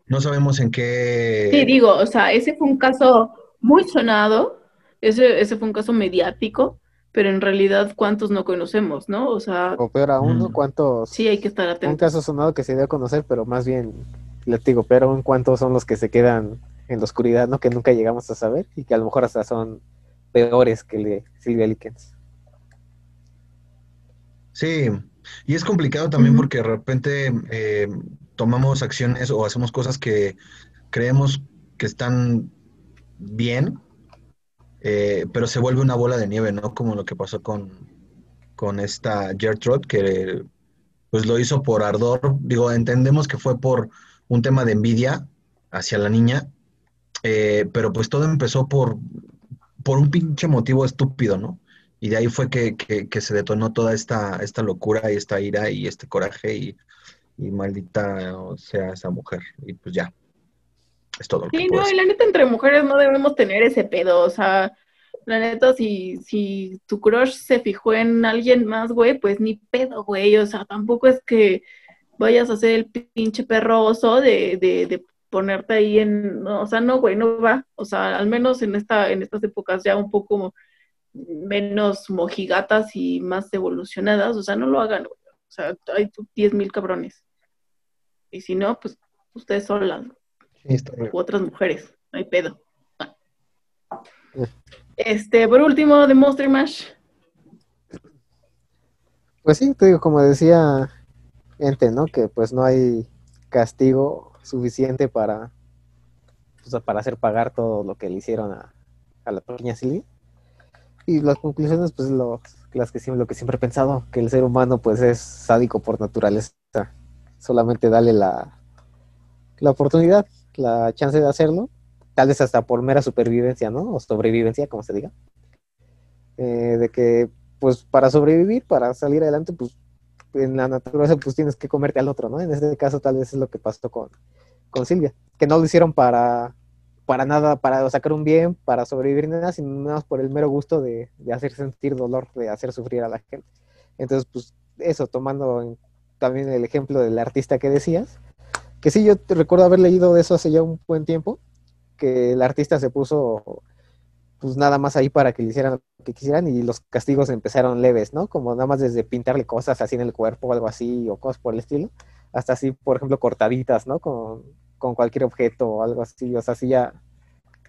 No sabemos en qué... Sí, digo, o sea, ese fue un caso muy sonado, ese, ese fue un caso mediático, pero en realidad, ¿cuántos no conocemos, no? O sea, O peor aún, ¿no? Mm. ¿Cuántos? sí hay que estar Un atentos. caso sonado que se dio a conocer, pero más bien, les digo, pero aún cuántos son los que se quedan en la oscuridad, ¿no? Que nunca llegamos a saber y que a lo mejor hasta son peores que el de Silvia Likens. Sí, y es complicado también porque de repente eh, tomamos acciones o hacemos cosas que creemos que están bien, eh, pero se vuelve una bola de nieve, ¿no? Como lo que pasó con, con esta Gertrude, que pues lo hizo por ardor. Digo, entendemos que fue por un tema de envidia hacia la niña, eh, pero pues todo empezó por, por un pinche motivo estúpido, ¿no? Y de ahí fue que, que- que se detonó toda esta, esta locura y esta ira y este coraje y, y maldita sea esa mujer. Y pues ya, es todo lo Sí, no, y la neta entre mujeres no debemos tener ese pedo, o sea, la neta si, si tu crush se fijó en alguien más, güey, pues ni pedo, güey, o sea, tampoco es que vayas a ser el pinche perro oso de, de, de ponerte ahí en, no, o sea, no, güey, no va, o sea, al menos en esta, en estas épocas ya un poco menos mojigatas y más evolucionadas, o sea, no lo hagan, güey, o sea, hay 10 mil cabrones, y si no, pues ustedes solas, Sí, u otras mujeres, no hay pedo. Este, por último, de Monster Mash. Pues sí, te digo, como decía Ente, ¿no? Que pues no hay castigo suficiente para, para hacer pagar todo lo que le hicieron a, a la pequeña Silvia. Y las conclusiones, pues lo, las que siempre, lo que siempre he pensado, que el ser humano pues es sádico por naturaleza. Solamente dale la, la oportunidad, la chance de hacerlo, tal vez hasta por mera supervivencia, ¿no? O sobrevivencia, como se diga. Eh, de que pues para sobrevivir, para salir adelante, pues en la naturaleza pues tienes que comerte al otro, ¿no? En este caso tal vez es lo que pasó con, con Silvia, que no lo hicieron para, para nada, para sacar un bien, para sobrevivir nada, sino más por el mero gusto de, de hacer sentir dolor, de hacer sufrir a la gente. Entonces, pues eso, tomando también el ejemplo del artista que decías, que sí, yo te recuerdo haber leído de eso hace ya un buen tiempo, que el artista se puso pues nada más ahí para que le hicieran lo que quisieran y los castigos empezaron leves, ¿no? Como nada más desde pintarle cosas así en el cuerpo o algo así o cosas por el estilo, hasta así, por ejemplo, cortaditas, ¿no? Con, con cualquier objeto o algo así, o sea, así ya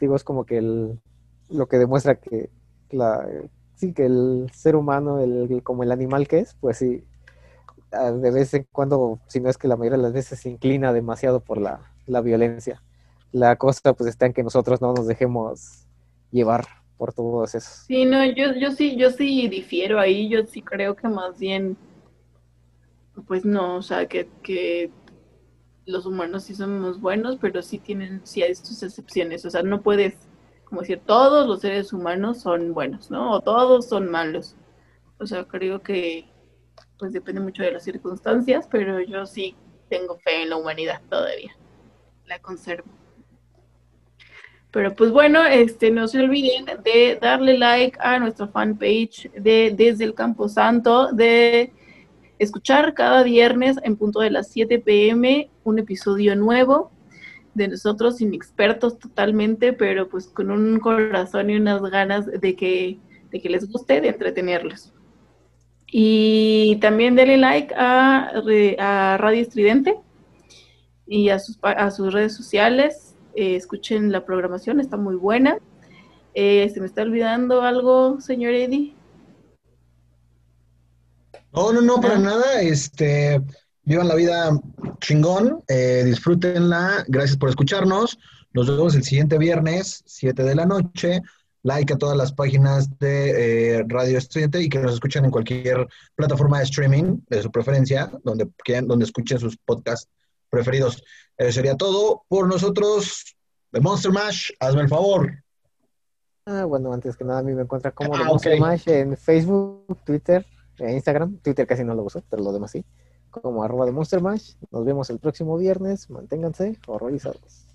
digo, es como que el, lo que demuestra que la, sí, que el ser humano, el, como el animal que es, pues sí, ah, de vez en cuando, si no es que la mayoría de las veces se inclina demasiado por la, la violencia. La cosa pues está en que nosotros no nos dejemos llevar por todos esos. Sí, no, yo, yo sí, yo sí difiero ahí, yo sí creo que más bien, pues no, o sea, que, que los humanos sí somos buenos, pero sí tienen, sí hay sus excepciones, o sea, no puedes, como decir, todos los seres humanos son buenos, ¿no? O todos son malos. O sea, creo que, pues depende mucho de las circunstancias, pero yo sí tengo fe en la humanidad todavía, la conservo. Pero pues bueno, este, no se olviden de darle like a nuestra fanpage de Desde el Campo Santo, de escuchar cada viernes en punto de las 7 pm un episodio nuevo de nosotros inexpertos totalmente, pero pues con un corazón y unas ganas de que, de que les guste, de entretenerlos. Y también denle like a, a Radio Estridente y a sus, a sus redes sociales. Eh, escuchen la programación, está muy buena. Eh, ¿Se me está olvidando algo, señor Eddie? No, no, no, para nada. Este, vivan la vida chingón, eh, disfrútenla. Gracias por escucharnos. Nos vemos el siguiente viernes, 7 de la noche. Like a todas las páginas de eh, Radio Estudiante y que nos escuchen en cualquier plataforma de streaming de su preferencia, donde quieran, donde escuchen sus podcasts preferidos. Eh, sería todo por nosotros de Monster Mash. Hazme el favor. Ah, bueno, antes que nada, a mí me encuentra como Ah, The Monster. Mash en Facebook, Twitter, e Instagram. Twitter casi no lo uso, pero lo demás sí. Como arroba de Monster Mash. Nos vemos el próximo viernes. Manténganse horrorizados.